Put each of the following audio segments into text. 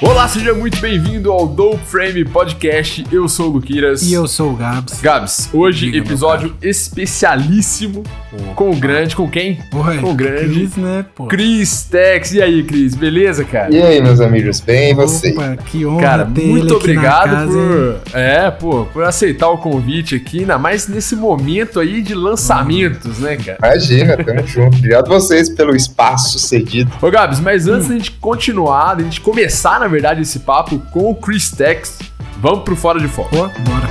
Olá, seja muito bem-vindo ao Dope Frame Podcast. Eu sou o Luquiras. E eu sou o Gabs. Gabs, hoje Diga, episódio especialíssimo com o grande, com quem? Ué, com o grande Cris, né, pô? Cris Tex. E aí, Cris, beleza, cara? E aí, meus amigos, bem e você? Opa, que honra Cara, ter ele muito aqui obrigado casa, por, é, pô, por aceitar o convite aqui, ainda mais nesse momento aí de lançamentos, né, cara? Imagina, tamo junto. Obrigado vocês pelo espaço cedido. Ô, Gabs, mas Hum. antes da gente continuar, da gente começar, na verdade, esse papo com o Chris Tex, vamos pro Fora de Foco. Pô, bora.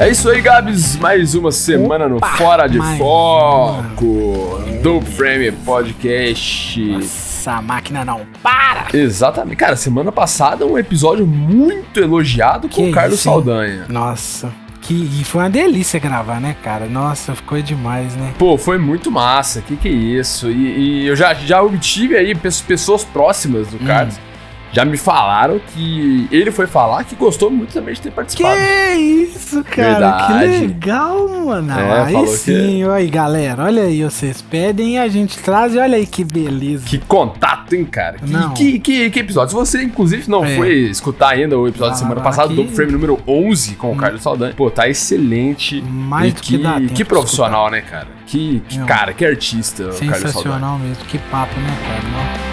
É isso aí, Gabs. Mais uma semana no Opa, Fora de Foco. Dope Frame Podcast. Nossa, a máquina não para! Exatamente. Cara, semana passada um episódio muito elogiado com Que o Carlos isso? Saldanha. Nossa, que, e foi uma delícia gravar, né, cara? Nossa, ficou demais, né? Pô, foi muito massa. Que que é isso? E, e eu já, já obtive aí pe- pessoas próximas do Hum. Já me falaram que ele foi falar que gostou muito também de ter Que participado. isso, cara? Que Verdade. legal, mano. É, aí sim, olha aí, galera. Olha aí, vocês pedem e a gente traz e olha aí que beleza. Que contato, hein, cara? Que, Não. que, que, que episódio? Se você, inclusive, não É. foi escutar ainda o episódio da Vai semana passada, que- do Frame número 11 com o Hum. Carlos Saldanha, pô, tá excelente. Mais E do que dá tempo que profissional, né, cara? Que, que Não. cara, que artista, o Carlos Saldanha. Sensacional mesmo. Que papo, né, cara? Não.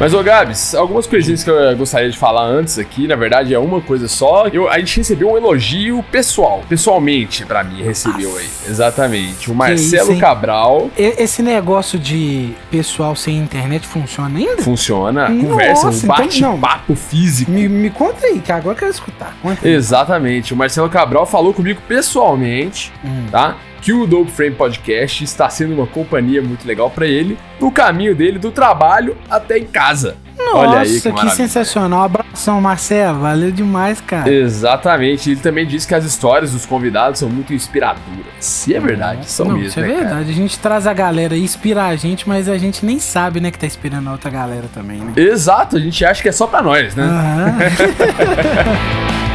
Mas, ô Gabs, algumas coisinhas que eu gostaria de falar antes aqui, na verdade é uma coisa só. Eu, a gente recebeu um elogio pessoal, pessoalmente pra mim, recebeu aí. Exatamente. O Marcelo isso? Cabral Esse negócio de pessoal sem internet funciona ainda? funciona, Nossa, conversa, um então bate-papo físico. Me, me conta aí, que agora eu quero escutar. Conta. Exatamente. O Marcelo Cabral falou comigo pessoalmente, Hum. tá? Que o Dope Frame Podcast está sendo uma companhia muito legal pra ele no caminho dele do trabalho até em casa. Olha aí que Nossa, que, sensacional. Abração, Marcelo. Valeu demais, cara. Exatamente. Ele também disse que as histórias dos convidados são muito inspiradoras. Se é verdade, são Não, mesmo, Isso é né, cara? verdade. A gente traz a galera e inspira a gente, mas a gente nem sabe, né, que tá inspirando a outra galera também, né? Exato, a gente acha que é só pra nós, né? Aham.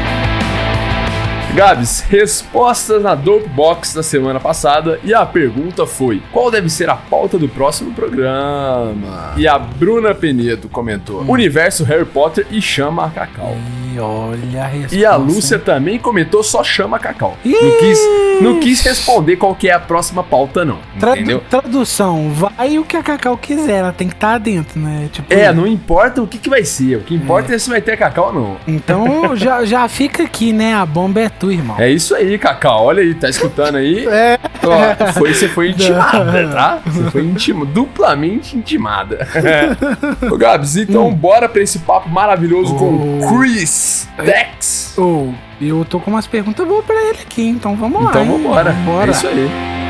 Gabs, respostas na Dope Box da semana passada e a pergunta foi: qual deve ser a pauta do próximo programa? E a Bruna Penedo comentou: Hum. Universo Harry Potter e chama a Cacau. E olha a resposta. E a Lúcia também comentou só chama a Cacau. Não quis, não quis responder qual que é a próxima pauta, não. Tradu- Entendeu? Tradução, vai o que a Cacau quiser, ela tem que estar dentro, né? Tipo, É, não importa o que, que vai ser. O que importa é, se vai ter Cacau ou não. Então já, já fica aqui, né? A bomba é tua, irmão. É isso aí, Cacau. Olha aí, tá escutando aí? É. Ó, foi, você foi intimada, tá? Você foi intima, duplamente intimada. Ô, Gabs, então bora pra esse papo maravilhoso com o Oh. Chris Dex. Ô, eu tô com umas perguntas boas pra ele aqui, então vamos lá. Então hein? vambora. Vambora. É isso aí.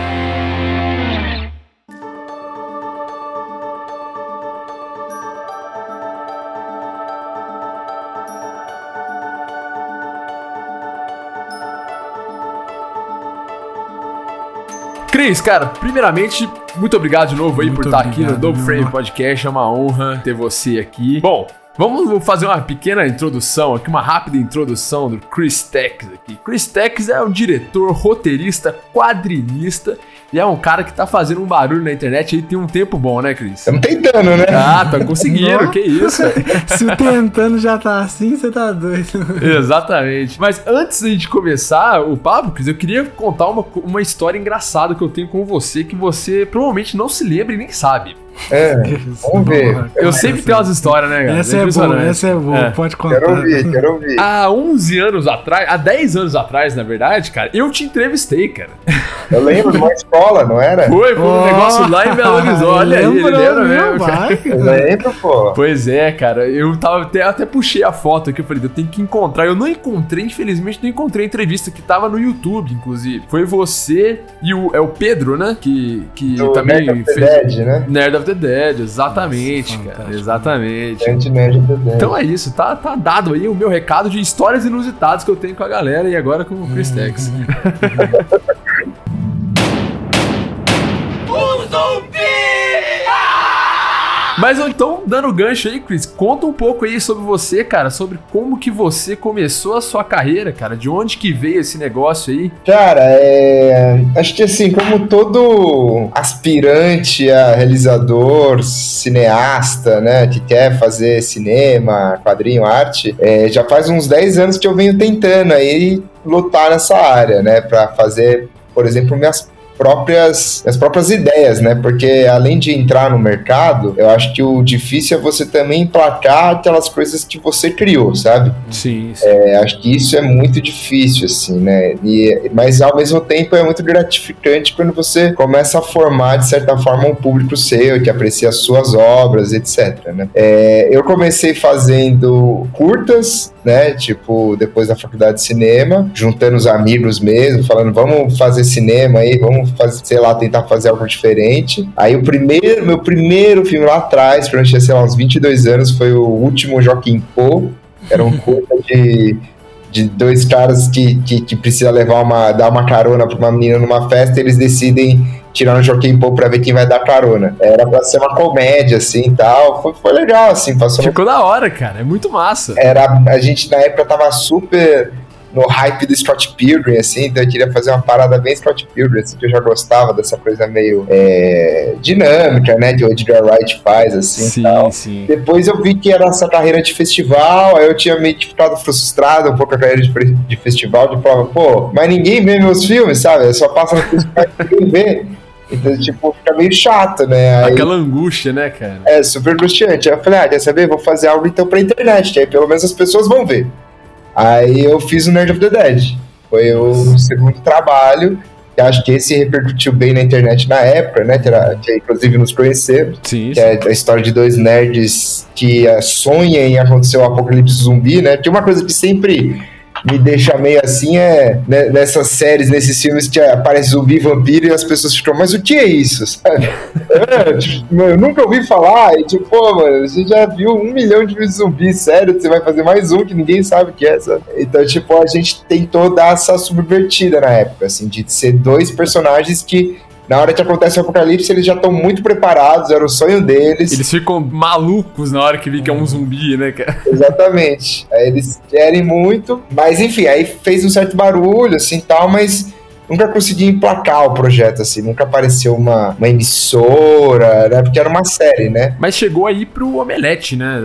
Cris, cara, primeiramente, muito obrigado de novo aí Muito por estar aqui no Double Frame. Podcast. É uma honra ter você aqui. Bom, vamos fazer uma pequena introdução aqui, uma rápida introdução do Chris Tex aqui. Chris Tex é um diretor, roteirista, quadrinista e é um cara que tá fazendo um barulho na internet aí tem um tempo bom, né, Cris? Estamos tentando, né? Ah, tá conseguindo, que isso. Se o tentando já tá assim, você tá doido. Exatamente. Mas antes da gente começar o papo, Cris, eu queria contar uma, uma história engraçada que eu tenho com você que você provavelmente não se lembra e nem sabe. É, vamos ver. Eu sempre tenho umas histórias, né, cara? Essa é boa, impressionante. essa é boa, É. pode contar. Quero ouvir, quero ouvir. Há 11 anos atrás, há 10 anos atrás, na verdade, cara, eu te entrevistei, cara. Eu lembro de uma escola, não era? Foi, foi um Oh, negócio lá em Belo Horizonte. Olha aí, lembra mesmo. cara. vai. Eu lembro, pô. Pois é, cara, eu tava até, até puxei a foto aqui, eu falei, eu tenho que encontrar. Eu não encontrei, infelizmente, não encontrei a entrevista que tava no YouTube, inclusive. Foi você e o, é o Pedro, né? Que, que Do também Nerd fez. Dead, né? Nerd of the Dead, exatamente, Nossa, cara. Exatamente. Of the Dead. Então é isso, tá, tá dado aí o meu recado de histórias inusitadas que eu tenho com a galera e agora com o Chris Tex. Mas então, dando gancho aí, Chris, conta um pouco aí sobre você, cara, sobre como que você começou a sua carreira, cara, de onde que veio esse negócio aí? Cara, é... acho que assim, como todo aspirante a realizador, cineasta, né, que quer fazer cinema, quadrinho, arte, é, já faz uns 10 anos que eu venho tentando aí lutar nessa área, né, para fazer, por exemplo, minhas próprias, as próprias ideias, né? Porque além de entrar no mercado, eu acho que o difícil é você também emplacar aquelas coisas que você criou, sabe? Sim. sim. É, acho que isso é muito difícil, assim, né? E, mas ao mesmo tempo é muito gratificante quando você começa a formar, de certa forma, um público seu que aprecia as suas obras, etc. Né? É, eu comecei fazendo curtas, né? Tipo, depois da faculdade de cinema, juntando os amigos mesmo, falando, vamos fazer cinema aí, vamos fazer, sei lá, tentar fazer algo diferente. Aí o primeiro, meu primeiro filme lá atrás, quando eu tinha, sei lá, uns 22 anos, foi o último Joaquim Pô, era um curta de de dois caras que, que, que precisa levar uma, dar uma carona pra uma menina numa festa, eles decidem tirar um Joaquim Pô pra ver quem vai dar carona. Era pra ser uma comédia, assim, e tal. Foi, foi legal, assim. Passou Ficou da hora, cara. É muito massa. Era, a gente, na época, tava super no hype do Scott Pilgrim, assim, então eu queria fazer uma parada bem Scott Pilgrim, assim, que eu já gostava dessa coisa meio é, dinâmica, né, que o Edgar Wright faz, assim, sim, tal. Sim. Depois eu vi que era essa carreira de festival, aí eu tinha meio que ficado frustrado um pouco com a carreira de, de festival, de falar, pô, mas ninguém vê meus filmes, sabe? Eu só passa no festival e ninguém vê. Então, tipo, fica meio chato, né? Aí, Aquela angústia, né, cara? É, super angustiante. Aí eu falei, ah, quer saber? Vou fazer algo então pra internet, que aí pelo menos as pessoas vão ver. Aí eu fiz o Nerd of the Dead. Foi o segundo trabalho. Que acho que esse repercutiu bem na internet na época, né? Que, era, que inclusive nos conheceram. Sim, que é a história de dois nerds que sonham em acontecer o apocalipse zumbi, né? Que uma coisa que sempre me deixa meio assim é né, nessas séries, nesses filmes que aparece zumbi, vampiro e as pessoas ficam, mas o que é isso? Sabe? É, tipo, eu nunca ouvi falar, e tipo, pô, mano, você já viu um milhão de zumbis, sério, você vai fazer mais um que ninguém sabe o que é, sabe? Então, tipo, a gente tentou dar essa subvertida na época, assim, de ser dois personagens que na hora que acontece o apocalipse, eles já estão muito preparados, era o sonho deles. Eles ficam malucos na hora que vi que é um zumbi, né, cara? Exatamente. Aí eles querem muito, mas enfim, aí fez um certo barulho, assim tal, mas nunca consegui emplacar o projeto, assim, nunca apareceu uma, uma emissora, né? Porque era uma série, né? Mas chegou aí pro Omelete, né?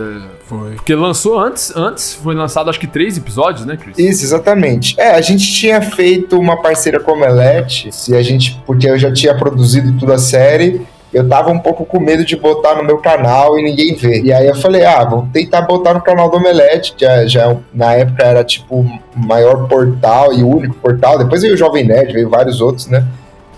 Foi. Porque lançou antes, antes foi lançado acho que três episódios, né, Chris? Isso, exatamente. É, a gente tinha feito uma parceria com o Omelete, se a gente, porque eu já tinha produzido toda a série, eu tava um pouco com medo de botar no meu canal e ninguém ver. E aí eu falei, ah, vou tentar botar no canal do Omelete, que já, já na época era tipo o maior portal e o único portal. Depois veio o Jovem Nerd, veio vários outros, né?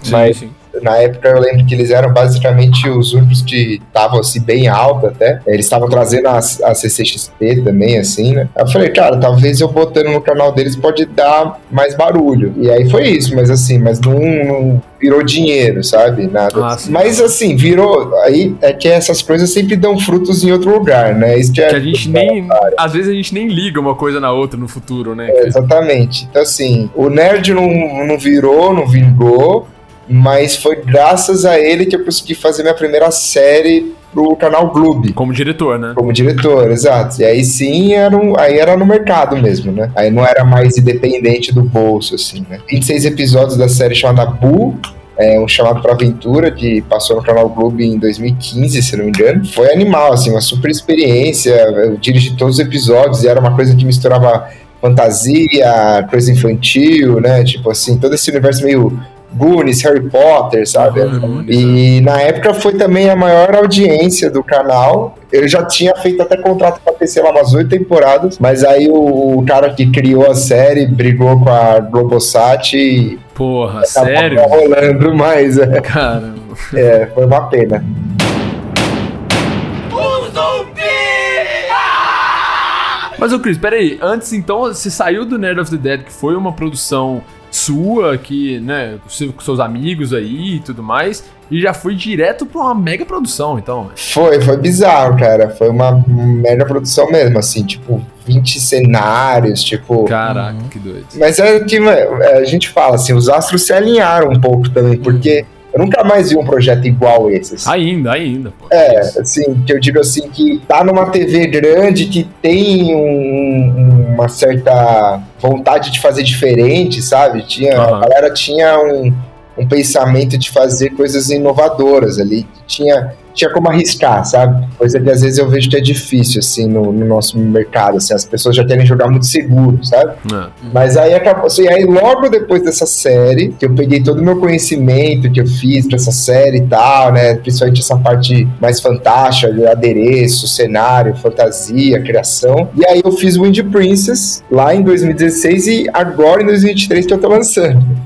Sim, Mas sim na época eu lembro que eles eram basicamente os únicos que estavam assim bem alto até. Eles estavam trazendo a, a CCXP também, assim, né? Eu falei, cara, talvez eu botando no canal deles pode dar mais barulho. E aí foi isso, mas assim, mas não, não virou dinheiro, sabe? Nada. Ah, mas assim, virou. Aí é que essas coisas sempre dão frutos em outro lugar, né? Isso que, é que a gente nem. Às vezes a gente nem liga uma coisa na outra no futuro, né? É, exatamente. Então, assim, o nerd não, não virou, não vingou mas foi graças a ele que eu consegui fazer minha primeira série pro canal Gloob. Como diretor, né? Como diretor, exato. E aí sim, era um, aí era no mercado mesmo, né? Aí não era mais independente do bolso, assim, né? 26 episódios da série chamada Boo, é, um chamado para aventura que passou no canal Globo em 2015, se não me engano. Foi animal, assim, uma super experiência. Eu dirigi todos os episódios e era uma coisa que misturava fantasia, coisa infantil, né? Tipo assim, todo esse universo meio Goonies, Harry Potter, sabe? Uhum, e na época foi também a maior audiência do canal. Eu já tinha feito até contrato pra ter, sei lá, umas oito temporadas, mas aí o, o, cara que criou a série brigou com a Globosat e. Porra, sério? rolando mais. É. Caramba. É, foi uma pena. Mas, ô Cris, peraí, antes então, você saiu do Nerd of the Dead, que foi uma produção sua, que, né, com seus amigos aí e tudo mais, e já foi direto pra uma mega produção, então. Foi, foi bizarro, cara. Foi uma mega produção mesmo, assim, tipo, 20 cenários, tipo. Caraca, uhum. que doido. Mas é que a gente fala, assim, os astros se alinharam um pouco também, porque Eu nunca mais vi um projeto igual esse. Assim. Ainda, ainda, pô. É, assim, que eu digo assim, que tá numa TV grande, que tem um, uma certa vontade de fazer diferente, sabe? Tinha, uhum. A galera tinha um, um pensamento de fazer coisas inovadoras ali. Tinha tinha como arriscar, sabe? Coisa que às vezes eu vejo que é difícil, assim, no, no nosso mercado, assim, as pessoas já querem jogar muito seguro, sabe? É. Mas aí acabou, assim, aí logo depois dessa série, que eu peguei todo o meu conhecimento que eu fiz pra essa série e tal, né, principalmente essa parte mais fantástica, de adereço, cenário, fantasia, criação, e aí eu fiz Wind Princess lá em 2016 e agora em 2023 que eu tô lançando.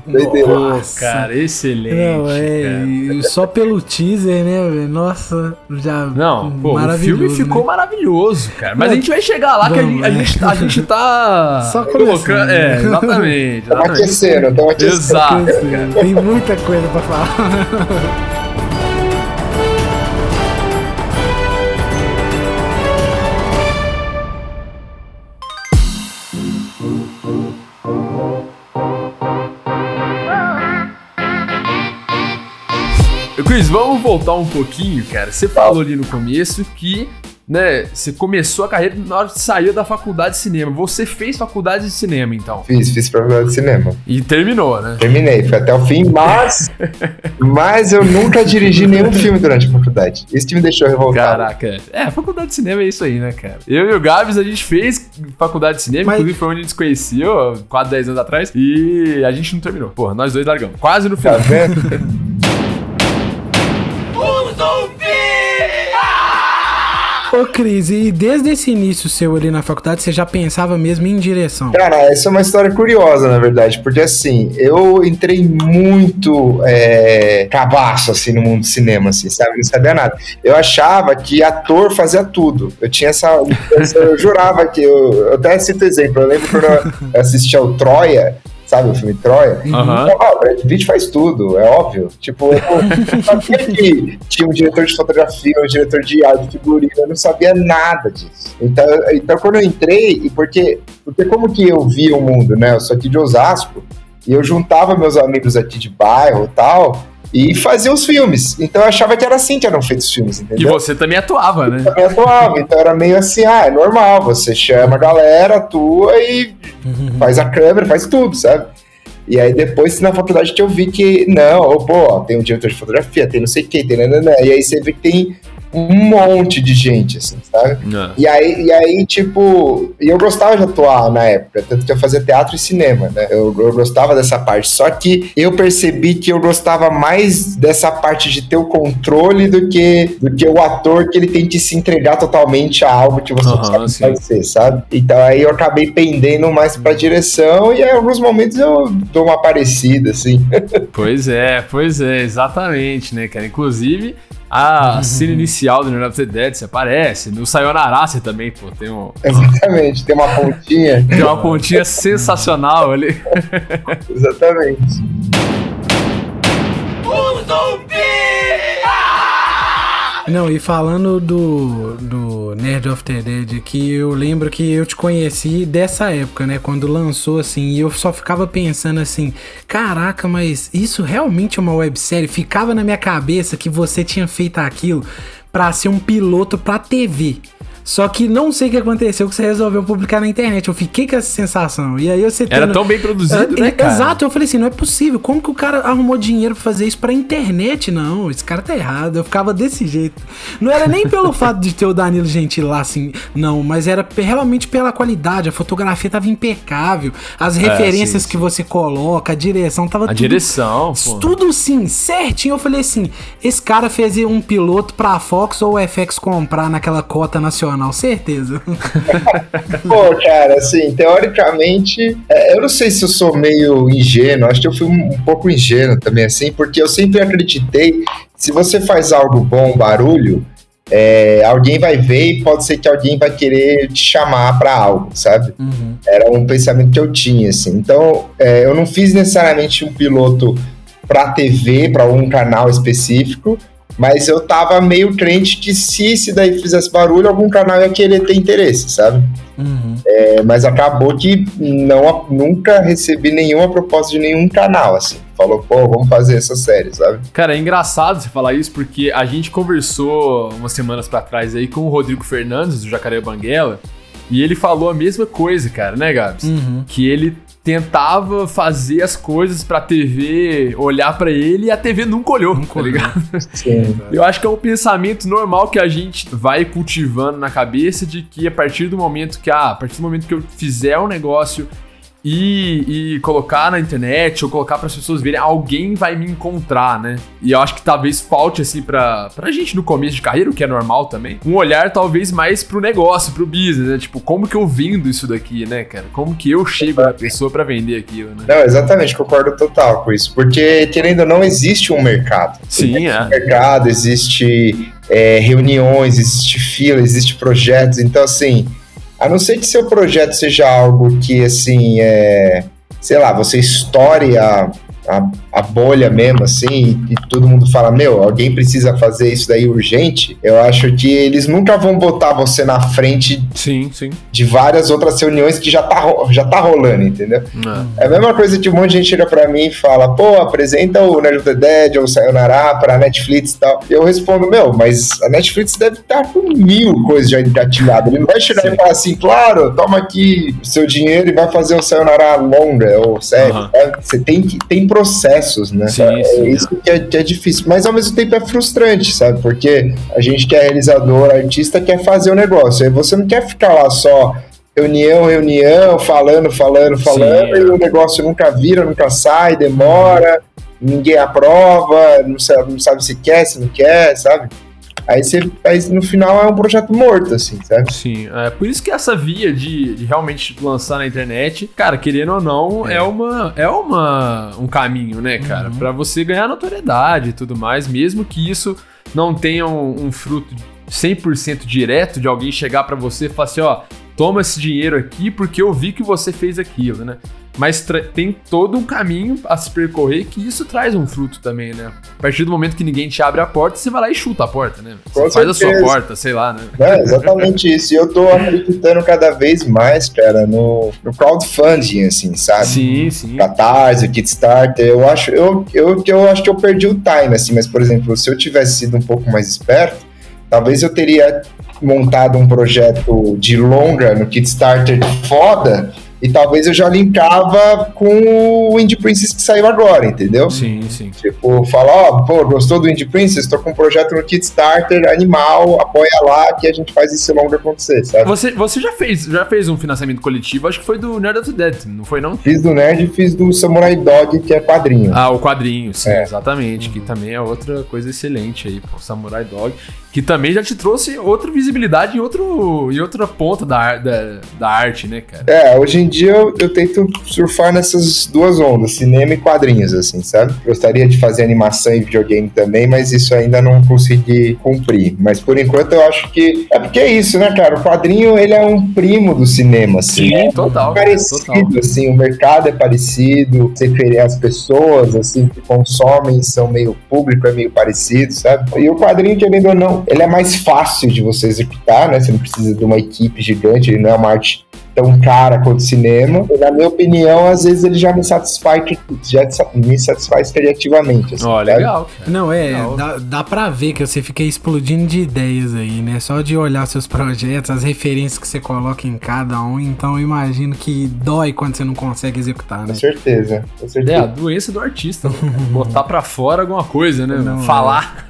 Nossa, cara, excelente. Não, é, cara. só pelo teaser, né, Nossa nossa, já. Não, pô, o filme ficou né? maravilhoso, cara. Mas a gente vai chegar lá Vamos, que a, gente, a, gente, tá. Só colocando. É, exatamente. Estamos aquecendo, estamos aquecendo. Exato. Tem muita coisa pra falar. Cris, vamos voltar um pouquinho, cara. Você falou ali no começo que, né, você começou a carreira na hora que saiu da faculdade de cinema. Você fez faculdade de cinema, então? Fiz, fiz faculdade de cinema. E terminou, né? Terminei, foi até o fim, mas. mas eu nunca dirigi nenhum filme durante a faculdade. Isso que me deixou revoltado. Caraca. É, faculdade de cinema é isso aí, né, cara? Eu e o Gabs, a gente fez faculdade de cinema, mas... inclusive foi onde a gente se conheceu, 4, 10 anos atrás, e a gente não terminou. Porra, nós dois largamos. Quase no final. Tá vendo? Ô, Cris, e desde esse início seu ali na faculdade, você já pensava mesmo em direção? Cara, essa é uma história curiosa, na verdade, porque assim, eu entrei muito é, cabaço, assim, no mundo do cinema, assim, sabe? Não sabia nada. Eu achava que ator fazia tudo. Eu tinha essa. Eu jurava que. Eu, eu até cito exemplo. Eu lembro quando eu assistia o Troia, sabe, o filme Troia. Uhum. Então, o Brad Pitt faz tudo, é óbvio. Tipo, eu sabia que tinha um diretor de fotografia, um diretor de arte, figurino, eu não sabia nada disso. Então, então quando eu entrei, e porque, porque como que eu vi o mundo, né? Eu sou aqui de Osasco, e eu juntava meus amigos aqui de bairro e tal, e fazia os filmes. Então eu achava que era assim que eram feitos os filmes, entendeu? E você também atuava, né? Eu também atuava, então era meio assim, ah, é normal, você chama a galera, atua e uhum. faz a câmera, faz tudo, sabe? E aí depois na faculdade que eu vi que, não, pô, tem um diretor de fotografia, tem não sei o que, tem nananã. E aí você vê que tem um monte de gente, assim, sabe? É. E, aí, e aí, tipo, e eu gostava de atuar na época, tanto que eu fazia teatro e cinema, né? Eu, eu gostava dessa parte. Só que eu percebi que eu gostava mais dessa parte de ter o controle do que, do que o ator que ele tem que se entregar totalmente a algo que você uhum, sabe ser, sabe? Então aí eu acabei pendendo mais pra direção e em alguns momentos eu dou uma parecida, assim. pois é, pois é, exatamente, né, cara? Inclusive, a cena inicial do Night of the Dead você aparece. No Sayonara você também, pô, tem um. Exatamente, tem uma pontinha. tem uma pontinha sensacional ali. Exatamente. Um zumbi! Não, e falando do, do Nerd of the Dead, que eu lembro que eu te conheci dessa época, né? Quando lançou, assim, e eu só ficava pensando assim: caraca, mas isso realmente é uma websérie? Ficava na minha cabeça que você tinha feito aquilo para ser um piloto pra TV. Só que não sei o que aconteceu que você resolveu publicar na internet. Eu fiquei com essa sensação. E aí você tendo... Era tão bem produzido, é, né, cara? Exato. Eu falei assim, não é possível. Como que o cara arrumou dinheiro pra fazer isso pra internet? Não, esse cara tá errado. Eu ficava desse jeito. Não era nem pelo fato de ter o Danilo Gentili lá, assim, não. Mas era realmente pela qualidade. A fotografia tava impecável. As é, referências sim, sim. que você coloca, a direção tava a tudo... direção, pô. Tudo, sim, certinho. Eu falei assim, esse cara fez um piloto pra Fox ou FX comprar naquela cota nacional certeza. Pô, cara, assim, teoricamente, é, eu não sei se eu sou meio ingênuo, acho que eu fui um, um pouco ingênuo também, assim, porque eu sempre acreditei, se você faz algo bom, barulho, é, alguém vai ver e pode ser que alguém vai querer te chamar para algo, sabe? Uhum. Era um pensamento que eu tinha, assim. Então, é, eu não fiz necessariamente um piloto para TV, para um canal específico, Mas eu tava meio crente que se esse daí fizesse barulho, algum canal ia querer ter interesse, sabe? Uhum. É, mas acabou que não, nunca recebi nenhuma proposta de nenhum canal, assim. Falou, pô, vamos fazer essa série, sabe? Cara, é engraçado você falar isso porque a gente conversou umas semanas para trás aí com o Rodrigo Fernandes, do Jacaré Banguela, e ele falou a mesma coisa, cara, né, Gabs? Uhum. Que ele tentava fazer as coisas pra TV olhar para ele e a TV nunca olhou, nunca tá ligado? Sim, eu acho que é um pensamento normal que a gente vai cultivando na cabeça de que a partir do momento que, ah, a partir do momento que eu fizer um negócio e, e colocar na internet ou colocar para as pessoas verem, alguém vai me encontrar, né? E eu acho que talvez falte, assim, pra, pra gente no começo de carreira, o que é normal também, um olhar talvez mais pro negócio, pro business, né? Tipo, como que eu vendo isso daqui, né, cara? Como que eu chego na pessoa para vender aquilo, né? Não, exatamente, concordo total com isso. Porque, querendo ou não, existe um mercado. Sim, existe é. Um mercado, existe é, reuniões, existe fila, existe projetos. Então, assim a não ser que seu projeto seja algo que, assim, é, sei lá, você estoure a, a, a bolha mesmo, assim, e, todo mundo fala, meu, alguém precisa fazer isso daí urgente, eu acho que eles nunca vão botar você na frente sim, sim. de várias outras reuniões que já tá, já tá rolando, entendeu? É. é a mesma coisa que um monte de gente chega pra mim e fala, pô, apresenta o Nerd of the Dead ou o Sayonara pra Netflix e tal. E eu respondo, meu, mas a Netflix deve estar com mil coisas já engatilhadas. Ele não vai chegar sim. e falar assim, claro, toma aqui o seu dinheiro e vai fazer o Sayonara longa ou sério. Uhum. Você tem que tem processos, né? Sim, é sim, isso que é, que é, difícil, mas ao mesmo tempo é frustrante, sabe? Porque a gente que é realizador, artista, quer fazer o negócio. Aí você não quer ficar lá só reunião, reunião, falando, falando, falando, sim, é. e o negócio nunca vira, nunca sai, demora, ninguém aprova, não sabe, não sabe se quer, se não quer, sabe? Aí, você, aí no final é um projeto morto, assim, sabe? Sim, é por isso que essa via de, de realmente lançar na internet, cara, querendo ou não, é, é uma é uma um caminho, né, cara, uhum. para você ganhar notoriedade e tudo mais, mesmo que isso não tenha um, um fruto 100% direto de alguém chegar para você e falar assim, ó, toma esse dinheiro aqui porque eu vi que você fez aquilo, né? Mas tem todo um caminho a se percorrer que isso traz um fruto também, né? A partir do momento que ninguém te abre a porta, você vai lá e chuta a porta, né? Você Com faz certeza. a sua porta, sei lá, né? É, exatamente isso. E eu tô acreditando cada vez mais, cara, no, no crowdfunding, assim, sabe? Sim, sim. Catarse, Kickstarter. Eu acho, eu, eu, eu acho que eu perdi o time, assim, mas, por exemplo, se eu tivesse sido um pouco mais esperto, talvez eu teria montado um projeto de longa no Kickstarter foda e talvez eu já linkava com o Indie Princess que saiu agora, entendeu? Sim, sim. Tipo, fala, ó, pô, gostou do Indie Princess? Tô com um projeto no Kickstarter, animal, apoia lá que a gente faz esse longo acontecer, sabe? Você, você já fez já fez um financiamento coletivo, acho que foi do Nerd of the Dead, não foi não? Fiz do Nerd e fiz do Samurai Dog, que é quadrinho. Ah, o quadrinho, sim, é. exatamente, que também é outra coisa excelente aí, pô, Samurai Dog, que também já te trouxe outra visibilidade em, outro, em outra ponta da, da, da arte, né, cara? É, hoje em dia eu, eu tento surfar nessas duas ondas, cinema e quadrinhos, assim, sabe? Gostaria de fazer animação e videogame também, mas isso ainda não consegui cumprir. Mas por enquanto eu acho que. É porque é isso, né, cara? O quadrinho, ele é um primo do cinema, assim. Sim, é total. Parecido, total. assim, o mercado é parecido, as pessoas, assim, que consomem são meio público, é meio parecido, sabe? E o quadrinho, querendo ou não, ele é mais fácil de você executar, né? Você não precisa de uma equipe gigante, ele não é uma arte tão cara quanto cinema. E, na minha opinião, às vezes ele já me satisfaz, já me satisfaz criativamente. Assim, oh, legal. Cara. Não, é, legal. Dá, dá pra ver que você fica explodindo de ideias aí, né? Só de olhar seus projetos, as referências que você coloca em cada um, então eu imagino que dói quando você não consegue executar, né? Com certeza, com certeza. É, a doença do artista, né? botar pra fora alguma coisa, né? Não, falar.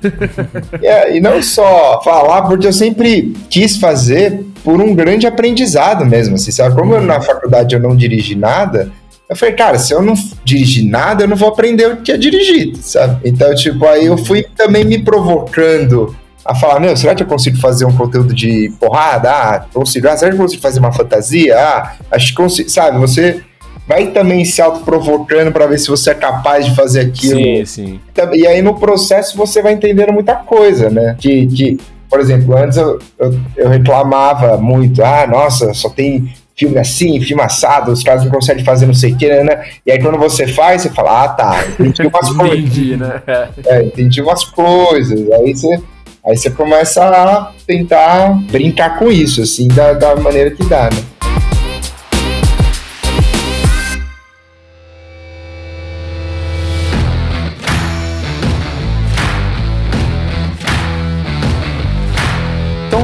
É. é, e não só falar, porque eu sempre quis fazer por um grande aprendizado mesmo, assim, sabe? Como eu, na faculdade eu não dirigi nada, eu falei, cara, se eu não dirigir nada, eu não vou aprender o que é dirigir, sabe? Então, tipo, aí eu fui também me provocando a falar, meu, será que eu consigo fazer um conteúdo de porrada? Ah, consigo. Ah, será que eu consigo fazer uma fantasia? Ah, acho que consigo, sabe? Você vai também se autoprovocando para ver se você é capaz de fazer aquilo. Sim, sim. E aí no processo você vai entendendo muita coisa, né? Que, que por exemplo, antes eu, eu, eu, reclamava muito, ah, nossa, só tem filme assim, filme assado, os caras não conseguem fazer não sei o que, né, né? E aí quando você faz, você fala, ah, tá, entendi umas coisas. entendi, né? É, entendi umas coisas. Aí você, aí você começa a tentar brincar com isso, assim, da, da maneira que dá, né?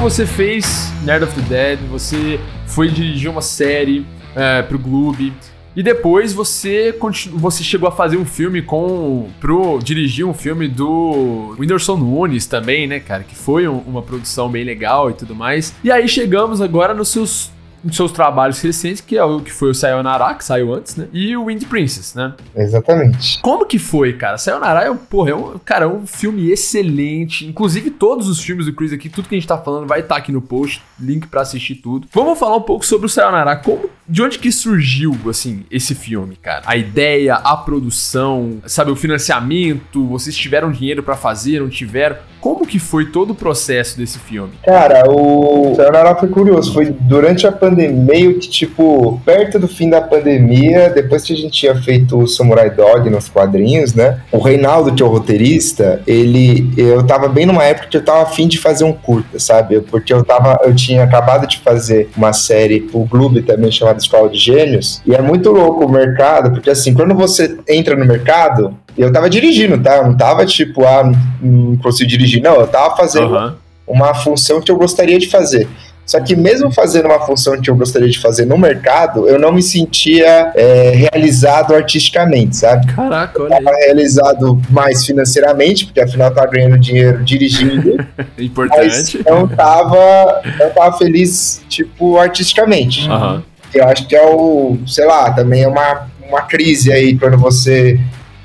Você fez Nerd of the Dead, você foi dirigir uma série é, pro Gloob. E depois você você chegou a fazer um filme com. pro dirigir um filme do Whindersson Nunes também, né, cara? Que foi um, uma produção bem legal e tudo mais. E aí chegamos agora nos seus seus trabalhos recentes, que é o que foi o Sayonara, que saiu antes, né? E o Wind Princess, né? Exatamente. Como que foi, cara? Sayonara é, um, porra, é um, cara, é um filme excelente. Inclusive, todos os filmes do Chris aqui, tudo que a gente tá falando vai estar tá aqui no post, link para assistir tudo. Vamos falar um pouco sobre o Sayonara. Como, de onde que surgiu, assim, esse filme, cara? A ideia, a produção, sabe, o financiamento, vocês tiveram dinheiro para fazer, não tiveram? Como que foi todo o processo desse filme? Cara, o Sayonara foi curioso. Foi durante a pandemia, meio que tipo, perto do fim da pandemia, depois que a gente tinha feito o Samurai Dog nos quadrinhos, né? O Reinaldo, que é o roteirista, ele. Eu tava bem numa época que eu tava afim de fazer um curta, sabe? Porque eu tava. Eu tinha acabado de fazer uma série pro Globo também chamada Escola de Gênios. E é muito louco o mercado, porque assim, quando você entra no mercado, eu tava dirigindo, tá? Eu não tava tipo, ah, não consigo dirigir. Não, eu tava fazendo uhum. uma função que eu gostaria de fazer. Só que mesmo fazendo uma função que eu gostaria de fazer no mercado, eu não me sentia é, realizado artisticamente, sabe? Caraca, olha eu tava realizado mais financeiramente, porque afinal eu tava ganhando dinheiro dirigindo. Importante. Mas não tava, não tava feliz, tipo, artisticamente. Uhum. Eu acho que é o, sei lá, também é uma, uma crise aí quando você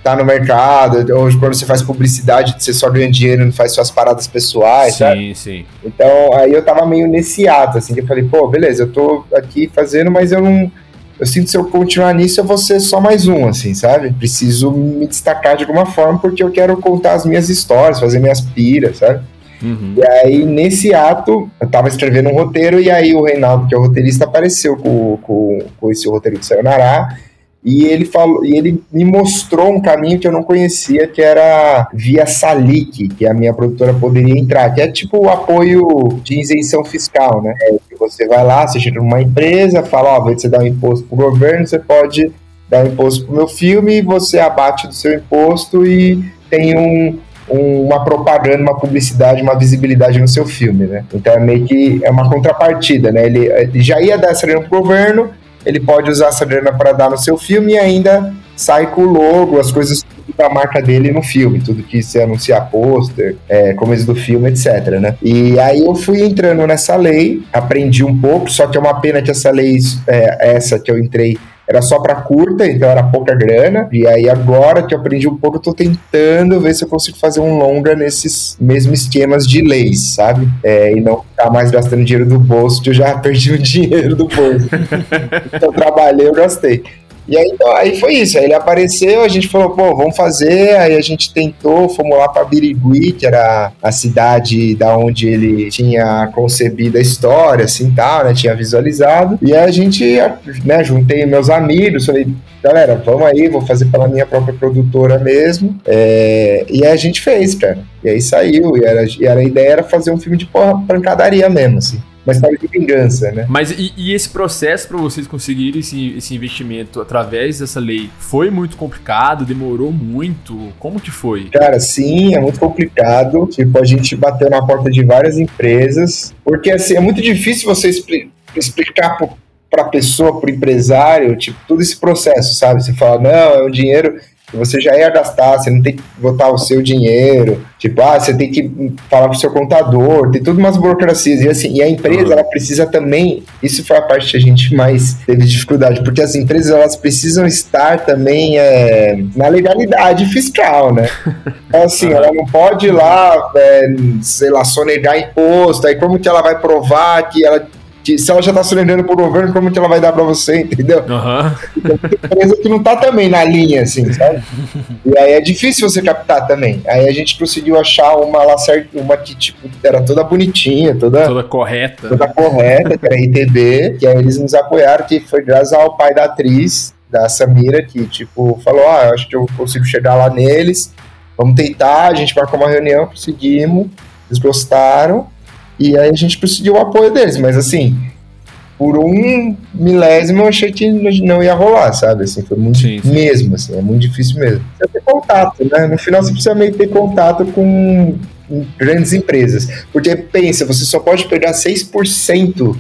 tá no mercado, ou quando você faz publicidade, você só ganha dinheiro e não faz suas paradas pessoais, sim, sabe? Sim, Então, aí eu tava meio nesse ato, assim, que eu falei, pô, beleza, eu tô aqui fazendo, mas eu não... Eu sinto que se eu continuar nisso, eu vou ser só mais um, assim, sabe? Preciso me destacar de alguma forma, porque eu quero contar as minhas histórias, fazer minhas piras, sabe? Uhum. E aí, nesse ato, eu tava escrevendo um roteiro, e aí o Reinaldo, que é o roteirista, apareceu com, com, com esse roteiro de Sayonara, e ele falou, e ele me mostrou um caminho que eu não conhecia, que era via Salic, que a minha produtora poderia entrar, que é tipo o apoio de isenção fiscal, né? É, você vai lá, você chega numa empresa, fala, ó, de você dar um imposto pro governo, você pode dar um imposto pro meu filme, você abate do seu imposto e tem um, uma propaganda, uma publicidade, uma visibilidade no seu filme, né? Então é meio que é uma contrapartida, né? Ele, ele já ia dar essa grana pro governo, ele pode usar essa grana para dar no seu filme e ainda sai com o logo, as coisas da marca dele no filme, tudo que se anunciar pôster, é, começo do filme, etc, né? E aí eu fui entrando nessa lei, aprendi um pouco, só que é uma pena que essa lei, é, essa que eu entrei, era só para curta, então era pouca grana. E aí agora que eu aprendi um pouco, eu tô tentando ver se eu consigo fazer um longa nesses mesmos esquemas de leis, sabe? É, e não ficar mais gastando dinheiro do bolso, que eu já perdi o dinheiro do bolso. então trabalhei, eu gastei. E aí, então, aí foi isso. Aí ele apareceu, a gente falou, pô, vamos fazer. Aí a gente tentou, fomos lá para Birigui, que era a cidade da onde ele tinha concebido a história, assim tal, né? Tinha visualizado. E a gente, né, juntei meus amigos, falei, galera, vamos aí, vou fazer pela minha própria produtora mesmo. É, e aí a gente fez, cara. E aí saiu. E, era, e era, a ideia era fazer um filme de porra, pancadaria mesmo, assim uma história de vingança, né? Mas e, e esse processo para vocês conseguirem esse, esse investimento através dessa lei foi muito complicado? Demorou muito? Como que foi? Cara, sim, é muito complicado. Tipo, a gente bateu na porta de várias empresas, porque assim, é muito difícil você expli explicar para pessoa, para empresário, tipo, todo esse processo, sabe? Você fala, não, é um dinheiro você já ia gastar, você não tem que botar o seu dinheiro, tipo, ah, você tem que falar pro seu contador, tem tudo umas burocracias, e assim, e a empresa, ela precisa também, isso foi a parte que a gente mais teve dificuldade, porque as empresas, elas precisam estar também é, na legalidade fiscal, né? Então, assim, ela não pode ir lá, é, sei lá, sonegar imposto, aí como que ela vai provar que ela Se ela já tá se vendendo pro governo, como que ela vai dar pra você, entendeu? Aham. Empresa que não tá também na linha, assim, sabe? E aí é difícil você captar também. Aí a gente conseguiu achar uma lá certa, uma que, tipo, era toda bonitinha, toda, Toda correta. toda correta, que era RTB, que aí eles nos apoiaram, que foi graças ao pai da atriz, da Samira, que, tipo, falou, ah, eu acho que eu consigo chegar lá neles, vamos tentar, a gente marcou uma reunião, conseguimos, eles gostaram, e aí a gente conseguiu o apoio deles, mas assim, por um milésimo eu achei que não ia rolar, sabe? Assim, foi muito Sim, sim. mesmo, assim, é muito difícil mesmo. Você ter contato, né? No final você precisa meio que ter contato com grandes empresas. Porque pensa, você só pode pegar 6%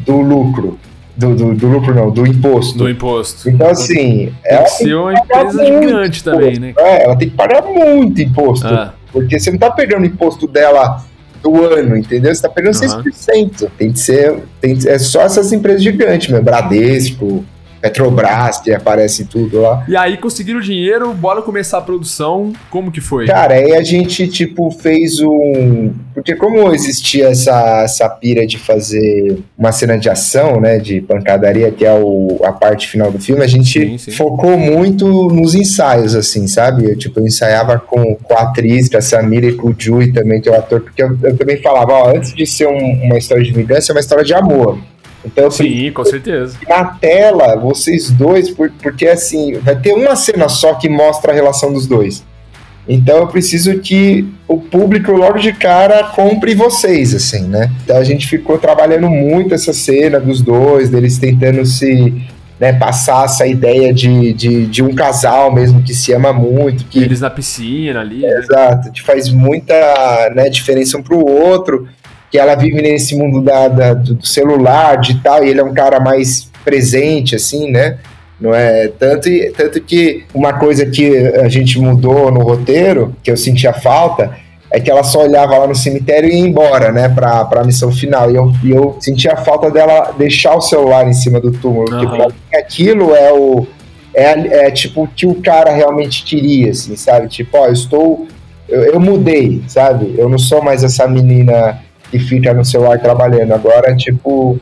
do lucro. Do, do, do lucro não, do imposto. Do imposto. Então, assim, Tem ela que ser uma empresa gigante também, né? é, ela tem que pagar muito imposto. Ah, Porque você não tá pegando o imposto dela do ano, entendeu? Você tá pegando Aham. 6%. Tem que ser. Tem é só essas empresas gigantes mesmo. Bradesco, Petrobras, que aparece em tudo lá. E aí conseguiram o dinheiro, bora começar a produção. Como que foi? Cara, aí a gente, tipo, fez um. Porque como existia essa, essa pira de fazer uma cena de ação, né? De pancadaria, que é o, a parte final do filme, a gente Sim, sim. focou muito nos ensaios, assim, sabe? Eu, tipo, eu ensaiava com, com a atriz, com a Samira e com o Jui também, que é o ator, porque eu, eu também falava, ó, antes de ser um- uma história de vingança, é uma história de amor. Então Sim, com certeza. na tela, vocês dois, por- porque assim, vai ter uma cena só que mostra a relação dos dois. Então eu preciso que o público logo de cara compre vocês, assim, né? Então a gente ficou trabalhando muito essa cena dos dois, deles tentando se né, passar essa ideia de, de, de um casal mesmo que se ama muito, que Eles na piscina ali. né? Exato, que faz muita né, diferença um pro outro, que ela vive nesse mundo da, da- do celular, digital, e ele é um cara mais presente, assim, né? Não é tanto, tanto que uma coisa que a gente mudou no roteiro, que eu sentia falta, é que ela só olhava lá no cemitério e ia embora, né, pra, pra missão final. E eu, e eu sentia falta dela deixar o celular em cima do túmulo, porque pra mim aquilo é o. É, é tipo o que o cara realmente queria, assim, sabe? Tipo, ó, eu estou. Eu, eu mudei, sabe? Eu não sou mais essa menina que fica no celular trabalhando. Agora, tipo,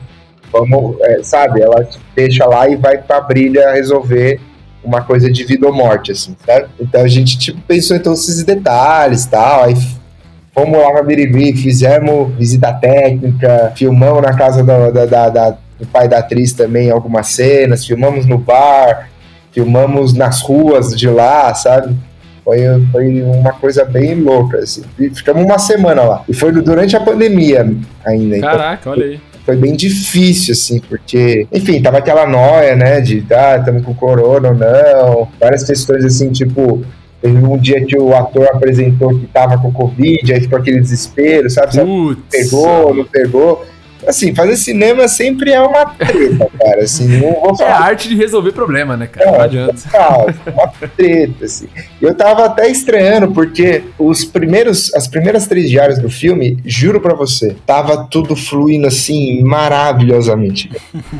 vamos, é, sabe? Ela deixa lá e vai pra brilha resolver uma coisa de vida ou morte, assim, sabe? Então a gente, tipo, pensou em todos esses detalhes e tal. Aí fomos lá na Biribiri, fizemos visita técnica, filmamos na casa do, da, da- da- do pai da atriz também algumas cenas, filmamos no bar, filmamos nas ruas de lá, sabe? Foi, foi uma coisa bem louca, assim. E ficamos uma semana lá. E foi durante a pandemia ainda. Então Caraca, olha aí. foi bem difícil, assim, porque, enfim, tava aquela noia, né, de, ah, estamos com corona ou não, várias questões, assim, tipo, teve um dia que o ator apresentou que tava com Covid, aí ficou aquele desespero, sabe, sabe Putz. pegou, não pegou. Assim, fazer cinema sempre é uma treta, cara, assim, não vou É a falar arte de resolver problema, né, cara? Não É, adianta. total, uma treta, assim. Eu tava até estranhando, porque os primeiros, as primeiras três diárias do filme, juro pra você, tava tudo fluindo assim, maravilhosamente.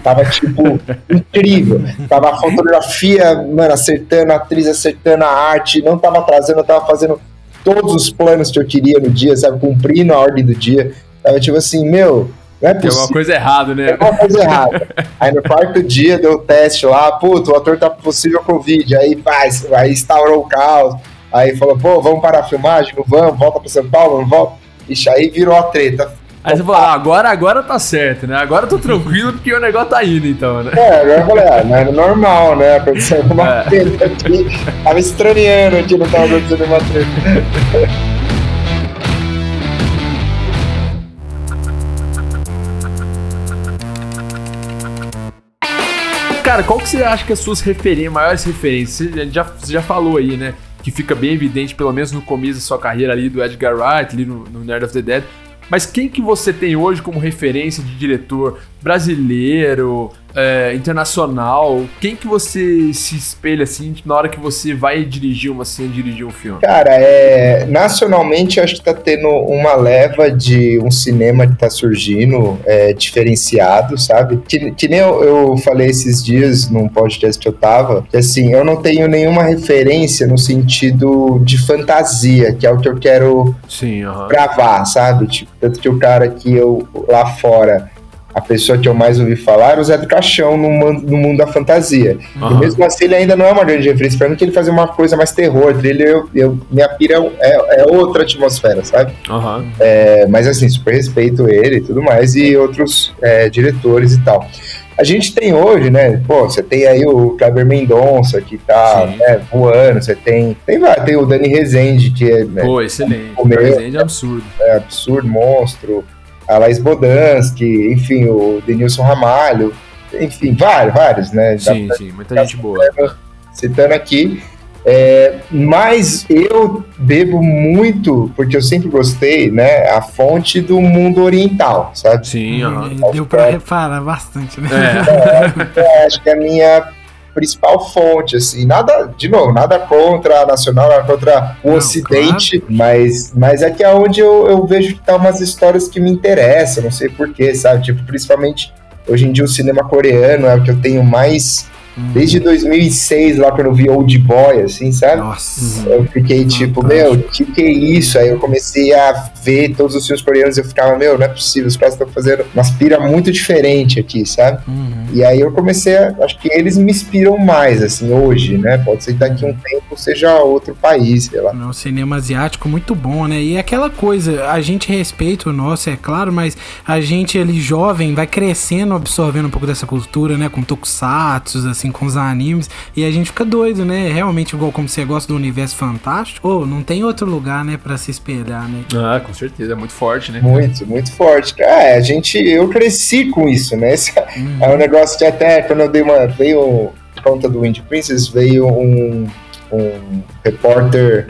Tava, tipo, incrível. Tava a fotografia, mano, acertando, a atriz acertando a arte, não tava atrasando, eu tava fazendo todos os planos que eu queria no dia, sabe, cumprindo a ordem do dia. Tava tipo assim, meu, não é Tem possível. alguma coisa errada, Tem né? alguma coisa errada. Aí no quarto dia deu o teste lá, puto, o ator tá possível Covid. Aí faz, aí instaurou o caos. Aí falou, pô, vamos parar a filmagem? Não vamos, volta pra São Paulo, não volta. Ixi, aí virou a treta. Aí você falou, ah, agora, agora tá certo, né? Agora eu tô tranquilo porque o negócio tá indo, então, né? É, agora eu falei, ah, não era normal, né? Aconteceu uma É. treta aqui. Tava estranhando que não tava acontecendo uma treta. Cara, qual que você acha que as suas referências, maiores referências? Você já, você já falou aí, né? Que fica bem evidente, pelo menos no começo da sua carreira ali do Edgar Wright, ali no, no Nerd of the Dead. Mas quem que você tem hoje como referência de diretor brasileiro, é, internacional? Quem que você se espelha assim na hora que você vai dirigir uma cena, dirigir um filme? Cara, é, nacionalmente acho que tá tendo uma leva de um cinema que tá surgindo é, diferenciado, sabe? Que, que nem eu, eu falei esses dias num podcast que eu tava, que assim, eu não tenho nenhuma referência no sentido de fantasia, que é o que eu quero Sim, aham. gravar, sabe? Tipo, tanto que o cara que eu lá fora a pessoa que eu mais ouvi falar era o Zé do Caixão no, no mundo da fantasia. Aham. E mesmo assim, ele ainda não é uma grande referência pra mim, que ele fazia uma coisa mais terror. Ele, eu, eu, minha pira é, é outra atmosfera, sabe? Aham. É, mas assim, super respeito ele e tudo mais, e outros é, diretores e tal. A gente tem hoje, né? Pô, você tem aí o Kleber Mendonça que tá né, voando, você tem. Tem, vai, tem o Dani Rezende, que é, né, Pô, excelente. O meu- Presente é absurdo. é absurdo, monstro. A Laís Bodansky, enfim, o Denilson Ramalho, enfim, vários, vários, né? Dá Sim, sim, muita gente boa. citando aqui. É, mas eu bebo muito, porque eu sempre gostei, né? A fonte do mundo oriental, sabe? Sim. Hum, Deu pra reparar bastante, né? É. É, acho que é a minha principal fonte, assim, nada, de novo, nada contra a nacional, nada contra o Não, ocidente, mas, mas é que é onde eu, eu vejo que tá umas histórias que me interessam, não sei porquê, sabe, tipo, principalmente hoje em dia o cinema coreano é o que eu tenho mais, Desde 2006, lá quando eu vi Old Boy, assim, sabe? Nossa. Eu fiquei tipo, Fantástico. meu, que que é isso? Aí eu comecei a ver todos os filmes coreanos e eu ficava, meu, não é possível, os caras estão fazendo uma aspira muito diferente aqui, sabe? Uhum. E aí eu comecei a. Acho que eles me inspiram mais, assim, hoje, né? Pode ser que daqui a um tempo seja outro país, sei lá. O cinema asiático muito bom, né? E aquela coisa, a gente respeita o nosso, é claro, mas a gente ali jovem vai crescendo, absorvendo um pouco dessa cultura, né? Com tokusatsu, assim, com os animes. E a gente fica doido, né? Realmente, igual como você gosta do universo fantástico, ô, não tem outro lugar, né, pra se espelhar, né? Ah, com certeza, é muito forte, né? Muito, muito forte. É, a gente. Eu cresci com isso, né? Esse Hum. é um negócio que até quando eu dei uma. Veio por conta do Wind Princess, veio um, um repórter,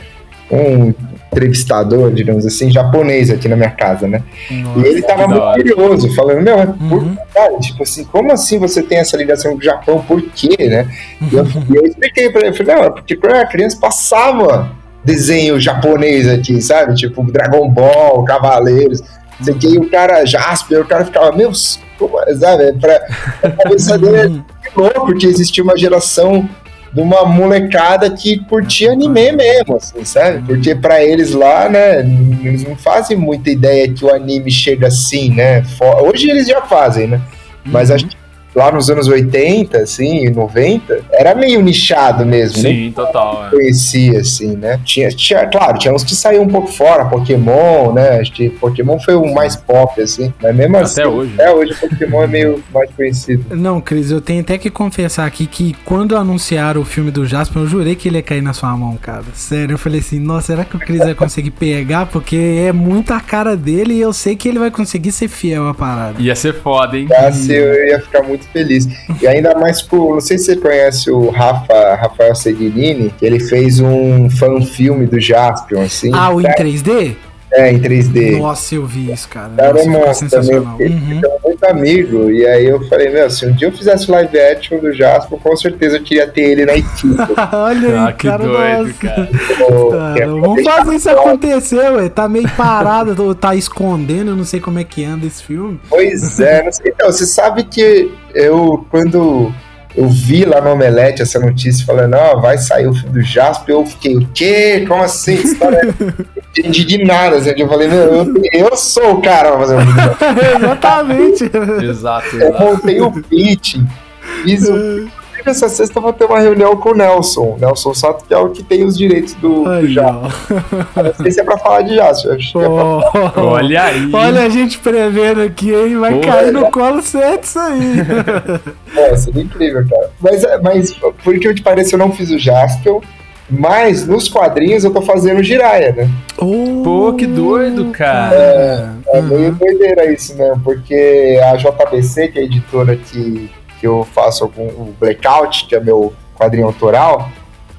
um entrevistador, digamos assim, japonês aqui na minha casa, né? Nossa. E ele tava muito curioso, falando, meu, por Uhum. cara, tipo assim, como assim você tem essa ligação com o Japão? Por quê, né? E eu, e eu expliquei pra ele, eu falei, não, é porque quando eu era criança passava desenho japonês aqui, sabe? Tipo Dragon Ball, Cavaleiros, sei o que, e o cara, Jasper, o cara ficava, meu, como, é?" sabe? Pra, pra cabeça dele Uhum. é louco que existia uma geração de uma molecada que curtia anime mesmo, assim, sabe? Porque pra eles lá, né, eles não fazem muita ideia que o anime chega assim, né? Hoje eles já fazem, né? Mas Uhum. acho que lá nos anos 80, assim, e 90, era meio nichado mesmo, né? Sim, total. é. conhecia, assim, né? Tinha, tinha, claro, tinha uns que saíam um pouco fora, Pokémon, né? Acho que Pokémon foi o mais pop, assim. Mas mesmo assim, Até hoje. até hoje Pokémon é meio mais conhecido. Não, Cris, eu tenho até que confessar aqui que quando anunciaram o filme do Jasper, eu jurei que ele ia cair na sua mão, cara. Sério, eu falei assim, nossa, será que o Cris vai conseguir pegar? Porque é muito a cara dele e eu sei que ele vai conseguir ser fiel à parada. Ia ser foda, hein? Assim, eu ia ficar muito feliz. E ainda mais com, não sei se você conhece o Rafa, Rafael Seguinini, que ele fez um fan-filme do Jaspion, assim. Ah, o em 3D? É, em 3D. Nossa, eu vi isso, cara. Cara, Nossa, é monstro sensacional. também. Uhum. Então, muito amigo. E aí eu falei, meu, se um dia eu fizesse live action do Jasper, com certeza eu queria ter ele na equipe. Olha aí, Ah, que cara, doido, nossa. cara. Pô, Cara, que é- vamos fazer isso acontecer, ué. Tá meio parado, tá escondendo, eu não sei como é que anda esse filme. Pois é, não sei. Então, você sabe que eu, quando eu vi lá no Omelete essa notícia falando, ó, vai sair o filme do Jasper, eu fiquei, o quê? Como assim? História... Entendi de nada, assim, eu falei, meu, eu, eu sou o cara pra fazer um filme. Exatamente. Exato, Eu exato. montei o pitch, fiz o... Inclusive, Essa sexta eu vou ter uma reunião com o Nelson. Nelson Sato, que é o que tem os direitos do, do Aí, Jasper. ó. Não sei se é pra falar de acho que é pra Oh, Olha aí. Olha a gente prevendo aqui, hein? Vai Pô, cair no colo certo isso aí. É, seria incrível, cara. Mas, é, mas por que eu te pareça, eu não fiz o Jaspion. Mas nos quadrinhos eu tô fazendo o Jiraya, né? Pô, que doido, cara. É Uhum. meio doideira isso mesmo, porque a JBC, que é a editora que, que eu faço algum, o Blackout, que é meu quadrinho autoral,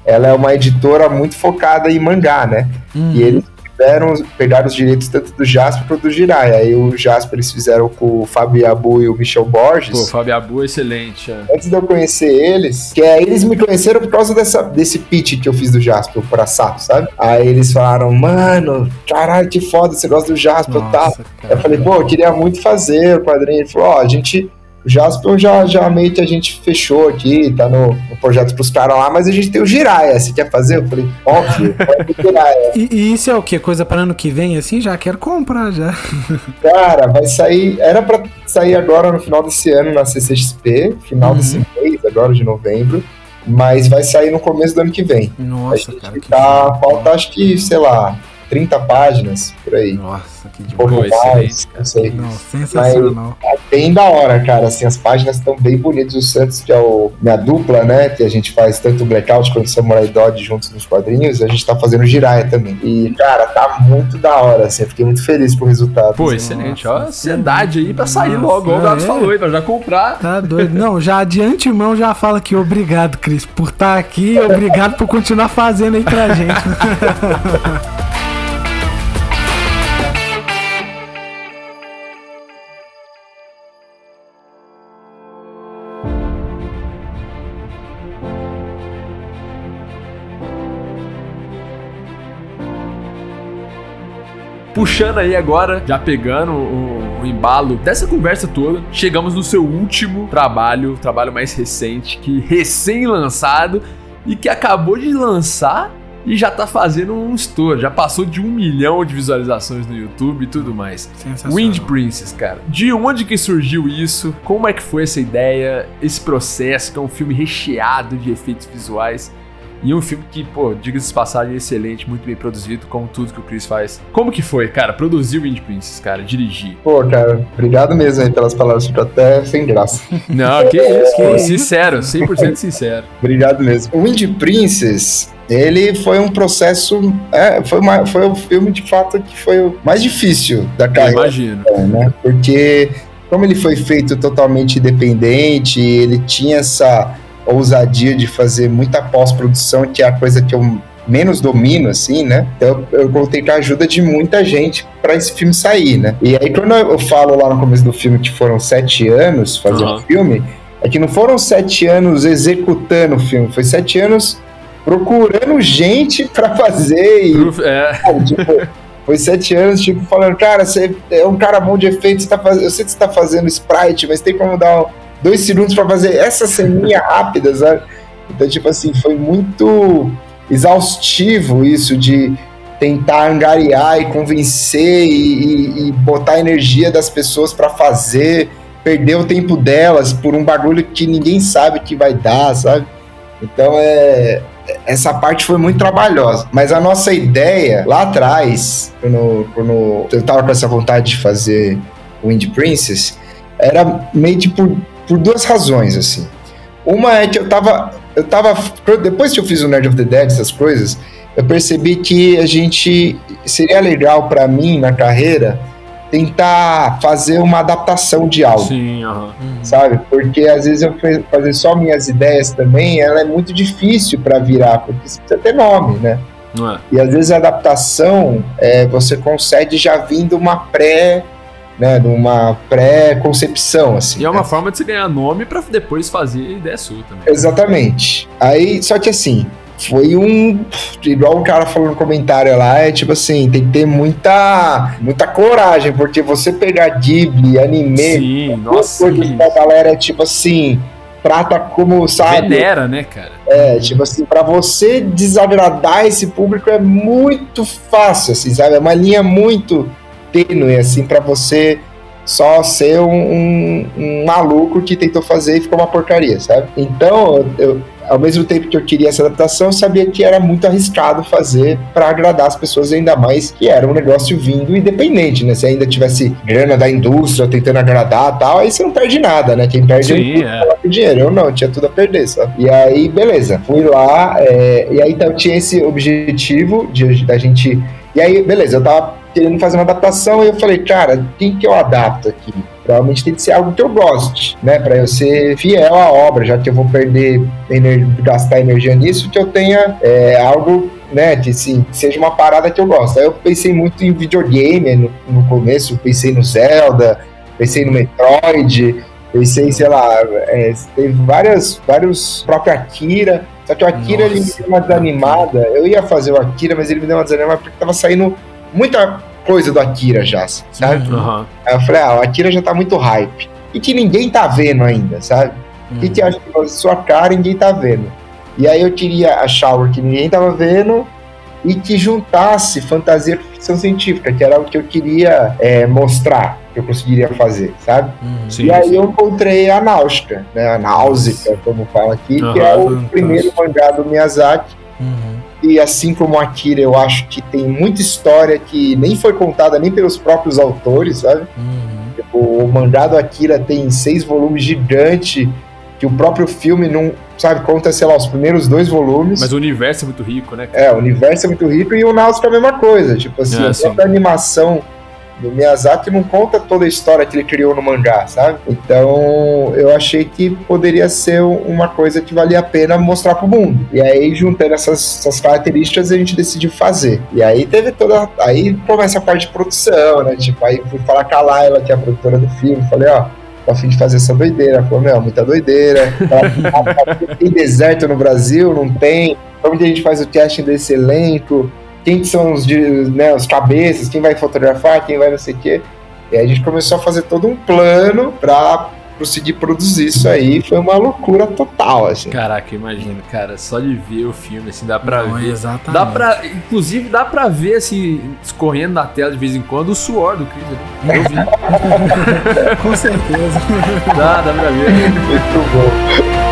ela é uma editora muito focada em mangá, né? Uhum. E eles tiveram, pegaram os direitos tanto do Jasper quanto do Jiraya. Aí o Jasper eles fizeram com o Fábio Yabu e o Michel Borges. Pô, Fábio Abu, excelente. é. antes de eu conhecer eles, que aí eles me conheceram por causa dessa, desse pitch que eu fiz do Jasper pra Sato, sabe? Aí eles falaram, mano, caralho, que foda, você gosta do Jasper e tal. Eu falei, pô, eu queria muito fazer o quadrinho. Ele falou, ó, a gente O Jasper já, já meio que a gente fechou aqui, tá no, no projeto pros caras lá, mas a gente tem o Jiraya. Você quer fazer? Eu falei, óbvio, pode o Jiraya. E, e isso é o que? Coisa para ano que vem, assim? Já quero comprar, já. Cara, vai sair. Era pra sair agora no final desse ano na CCXP, final Uhum. desse mês, agora de novembro. Mas vai sair no começo do ano que vem. a Nossa, gente cara. Que tá, falta acho que, sei lá, 30 páginas por aí. Nossa, que demais. mais, não sei. Não, sensacional. Tá bem da hora, cara. Assim, as páginas estão bem bonitas. O Santos, que é o, minha dupla, né? Que a gente faz tanto o Blackout quanto o Samurai Dodge juntos nos quadrinhos. A gente tá fazendo Jiraiya também. E, cara, tá muito da hora, assim. Eu fiquei muito feliz com o resultado. Pô, assim. excelente. Ó, ansiedade aí pra sair Nossa, logo. O Gato é. falou aí, pra já comprar. Tá doido. Não, já de antemão já fala que obrigado, Cris, por estar aqui. Obrigado por continuar fazendo aí pra gente. Puxando aí agora, já pegando o, o embalo dessa conversa toda, chegamos no seu último trabalho, trabalho mais recente, que recém-lançado e que acabou de lançar e já tá fazendo um estouro. Já passou de um milhão de visualizações no YouTube e tudo mais. Sensacional. Wind Princess, cara. De onde que surgiu isso? Como é que foi essa ideia? Esse processo, que é um filme recheado de efeitos visuais. E um filme que, pô, diga-se de passagem, é excelente, muito bem produzido, como tudo que o Chris faz. Como que foi, cara, produzir Wind Princess, cara, dirigir? Pô, cara, obrigado mesmo aí pelas palavras. Fico até sem graça. Não, que isso, Que pô, isso. sincero, 100% sincero. Obrigado mesmo. O Wind Princess, ele foi um processo. É, foi, uma, foi um filme de fato que foi o mais difícil da Eu carreira. imagino. né? Porque como ele foi feito totalmente independente, ele tinha essa ousadia de fazer muita pós-produção, que é a coisa que eu menos domino, assim, né? Então eu contei com a ajuda de muita gente para esse filme sair, né? E aí quando eu falo lá no começo do filme que foram sete anos fazendo o filme, é que não foram sete anos executando o filme, foi sete anos procurando gente para fazer e É, Cara, tipo, foi sete anos, tipo, falando, cara, você é um cara bom de efeito, você tá faz... eu sei que você tá fazendo sprite, mas tem como dar um- dois segundos pra fazer essa ceninha rápida, sabe? Então, tipo assim, foi muito exaustivo isso de tentar angariar e convencer e, e- e botar a energia das pessoas pra fazer, perder o tempo delas por um bagulho que ninguém sabe que vai dar, sabe? Então é, essa parte foi muito trabalhosa. Mas a nossa ideia lá atrás, quando, quando eu tava com essa vontade de fazer Wind Princess, era meio que por, duas razões, assim. Uma é que eu tava. Eu tava. Depois que eu fiz o Nerd of the Dead, essas coisas, eu percebi que a gente. Seria legal pra mim na carreira tentar fazer uma adaptação de algo sim, aham. Uhum. sabe? Porque às vezes eu fazer só minhas ideias também, ela é muito difícil para virar, porque você precisa ter nome, né? Não é? E às vezes a adaptação é, você consegue já vindo uma pré, né, numa pré-concepção, assim. E é uma né? forma de você ganhar nome pra depois fazer ideia sua também. Exatamente. Aí, só que assim, foi um. Igual o cara falou no comentário lá, é tipo assim, tem que ter muita, muita coragem, porque você pegar Ghibli, anime, Sim, nossa. coisas que a galera, tipo assim, trata como, sabe? Venera, né, cara? É, tipo assim, pra você desagradar esse público é muito fácil, assim, sabe? É uma linha muito tênue, assim, pra você só ser um, um- um maluco que tentou fazer e ficou uma porcaria, sabe? Então, eu, ao mesmo tempo que eu queria essa adaptação, eu sabia que era muito arriscado fazer pra agradar as pessoas, ainda mais que era um negócio vindo independente, né? Se ainda tivesse grana da indústria tentando agradar e tal, aí você não perde nada, né? Quem perde é o Sim, é. com dinheiro. Eu não, tinha tudo a perder, sabe? E aí, beleza. Fui lá, é, e aí então, tinha esse objetivo de, da gente. E aí, beleza, eu tava querendo fazer uma adaptação e eu falei, cara, quem que eu adapto aqui? Provavelmente tem que ser algo que eu goste, né? Pra eu ser fiel à obra, já que eu vou perder, ener- gastar energia nisso, que eu tenha é, algo, né? Que que seja uma parada que eu gosto. Aí eu pensei muito em videogame no, no começo, pensei no Zelda, pensei no Metroid, pensei, sei lá, é, teve várias, vários, próprio Akira. Só que o Akira ele me deu uma desanimada. Eu ia fazer o Akira, mas ele me deu uma desanimada porque tava saindo muita coisa do Akira já, sabe? Uhum. Aí eu falei, ah, o Akira já tá muito hype. e que ninguém tá vendo ainda, sabe? Uhum. que, que acha que sua cara e ninguém tá vendo? E aí eu queria a shower que ninguém tava vendo e que juntasse fantasia com ficção científica, que era o que eu queria é, mostrar, que eu conseguiria fazer, sabe? Uhum. Sim, e aí sim. eu encontrei a Náusica, né? A Náusica, como fala aqui, que Aham, é o fantástico. primeiro mangá do Miyazaki. Uhum. E assim como Akira, eu acho que tem muita história que nem foi contada nem pelos próprios autores, sabe? Uhum. Tipo, o mangá do Akira tem seis volumes gigante, que o próprio filme não, sabe, conta, sei lá, os primeiros dois volumes. Mas o universo é muito rico, né? cara? É, o universo é muito rico e o Náusica é a mesma coisa. Tipo assim, É, a sim. própria animação do Miyazaki não conta toda a história que ele criou no mangá, sabe? Então, eu achei que poderia ser uma coisa que valia a pena mostrar pro mundo. E aí, juntando essas, essas características, a gente decidiu fazer. E aí teve toda. Aí começa a parte de produção, né? Tipo, aí fui falar com a Laila, que é a produtora do filme, falei, ó. A fim de fazer essa doideira. Falou, meu, muita doideira. Tem deserto no Brasil? Não tem. Como que a gente faz o casting desse elenco? Quem que são os, né, os cabeças? Quem vai fotografar? Quem vai não sei o quê? E aí a gente começou a fazer todo um plano pra conseguir produzir isso aí. Foi uma loucura total, assim. Caraca, imagina, cara, só de ver o filme, assim, dá pra Não, ver. exatamente. Dá pra, inclusive, dá pra ver, assim, escorrendo na tela de vez em quando o suor do Chris. Eu vi. Com certeza. Dá, dá pra ver. Muito bom.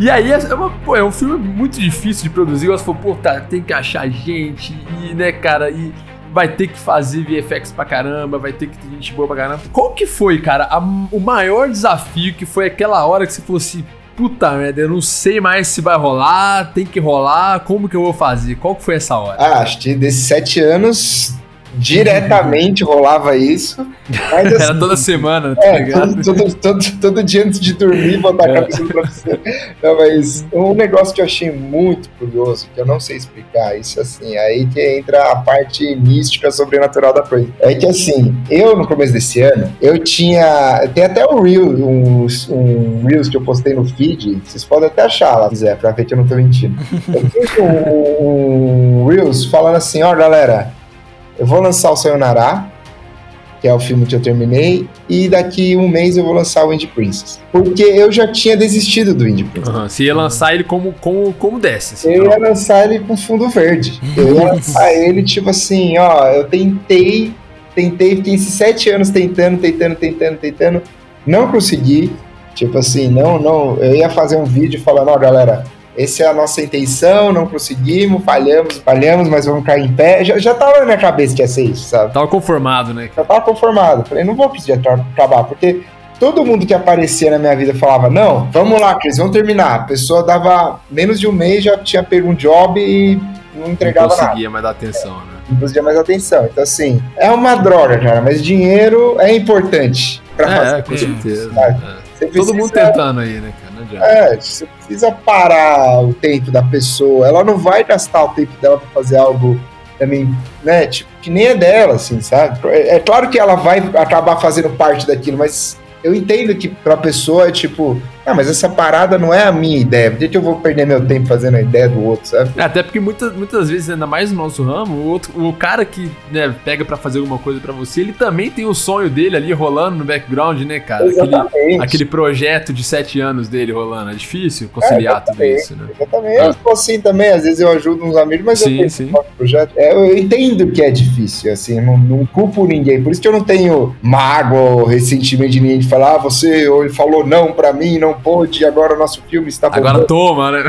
E aí, é, uma- pô, é um filme muito difícil de produzir. Você falou, pô, tá, tem que achar gente, e, né, cara, e vai ter que fazer VFX pra caramba, vai ter que ter gente boa pra caramba. Qual que foi, cara, a- o maior desafio que foi aquela hora que você falou assim, puta merda, eu não sei mais se vai rolar, tem que rolar, como que eu vou fazer? Qual que foi essa hora? Ah, acho que desses sete anos, diretamente rolava isso. Mas assim, Era toda semana, tá É, todo, todo, todo, todo dia antes de dormir, botar a É. cabeça no travesseiro. Não, mas um negócio que eu achei muito curioso, que eu não sei explicar, isso assim, aí que entra a parte mística, sobrenatural da coisa. É que assim, eu no começo desse ano, eu tinha. Tem até um Reel, um, um Reels que eu postei no feed, vocês podem até achar lá, se quiser, pra ver que eu não tô mentindo. Eu fiz um, um Reels falando assim, ó, galera, eu vou lançar o Sayonara, que é o filme que eu terminei, e daqui um mês eu vou lançar o Indie Princess. Porque eu já tinha desistido do Indie Princess. Aham, Você ia lançar ele como, como, como desce. assim, Eu não. ia lançar ele com fundo verde. Eu ia lançar ele, tipo assim, ó, eu tentei, tentei, fiquei esses sete anos tentando, tentando, tentando, tentando, não consegui. Tipo assim, não, não, eu ia fazer um vídeo falando, ó, galera, essa é a nossa intenção, não conseguimos, falhamos, falhamos, mas vamos cair em pé. Já, já tava na minha cabeça que ia ser isso, sabe? Tava conformado, né? já tava conformado. Falei, não vou precisar acabar, porque todo mundo que aparecia na minha vida falava, não, vamos lá, Cris, vamos terminar. A pessoa dava menos de um mês, já tinha pego um job e não Não entregava nada. conseguia mais dar atenção, né? Não conseguia mais atenção. Então, assim, é uma droga, cara, mas dinheiro é importante pra É, fazer. com certeza. É. Todo mundo tentando aí, né, cara? É, você precisa parar o tempo da pessoa. Ela não vai gastar o tempo dela pra fazer algo também, né? Tipo, que nem é dela, assim, sabe? É, é claro que ela vai acabar fazendo parte daquilo, mas eu entendo que pra pessoa é tipo, ah, mas essa parada não é a minha ideia. Por que, eu vou perder meu tempo fazendo a ideia do outro, sabe? É, Até porque muitas, muitas vezes, ainda mais no nosso ramo, o, outro, o cara que né, pega pra fazer alguma coisa pra você, ele também tem o sonho dele ali rolando no background, né, cara? Aquele, Exatamente. aquele projeto de sete anos dele rolando. É difícil conciliar tudo exatamente. isso, né? Exatamente. Eu sou assim também, às vezes eu ajudo uns amigos, mas Sim, eu tenho sim. projeto. É, eu entendo que é difícil, assim, não, não culpo ninguém. Por isso que eu não tenho mágoa ou ressentimento de ninguém de falar, ah, você ou ele falou não pra mim, não pôde, agora o nosso filme está Agora bombando. toma, né?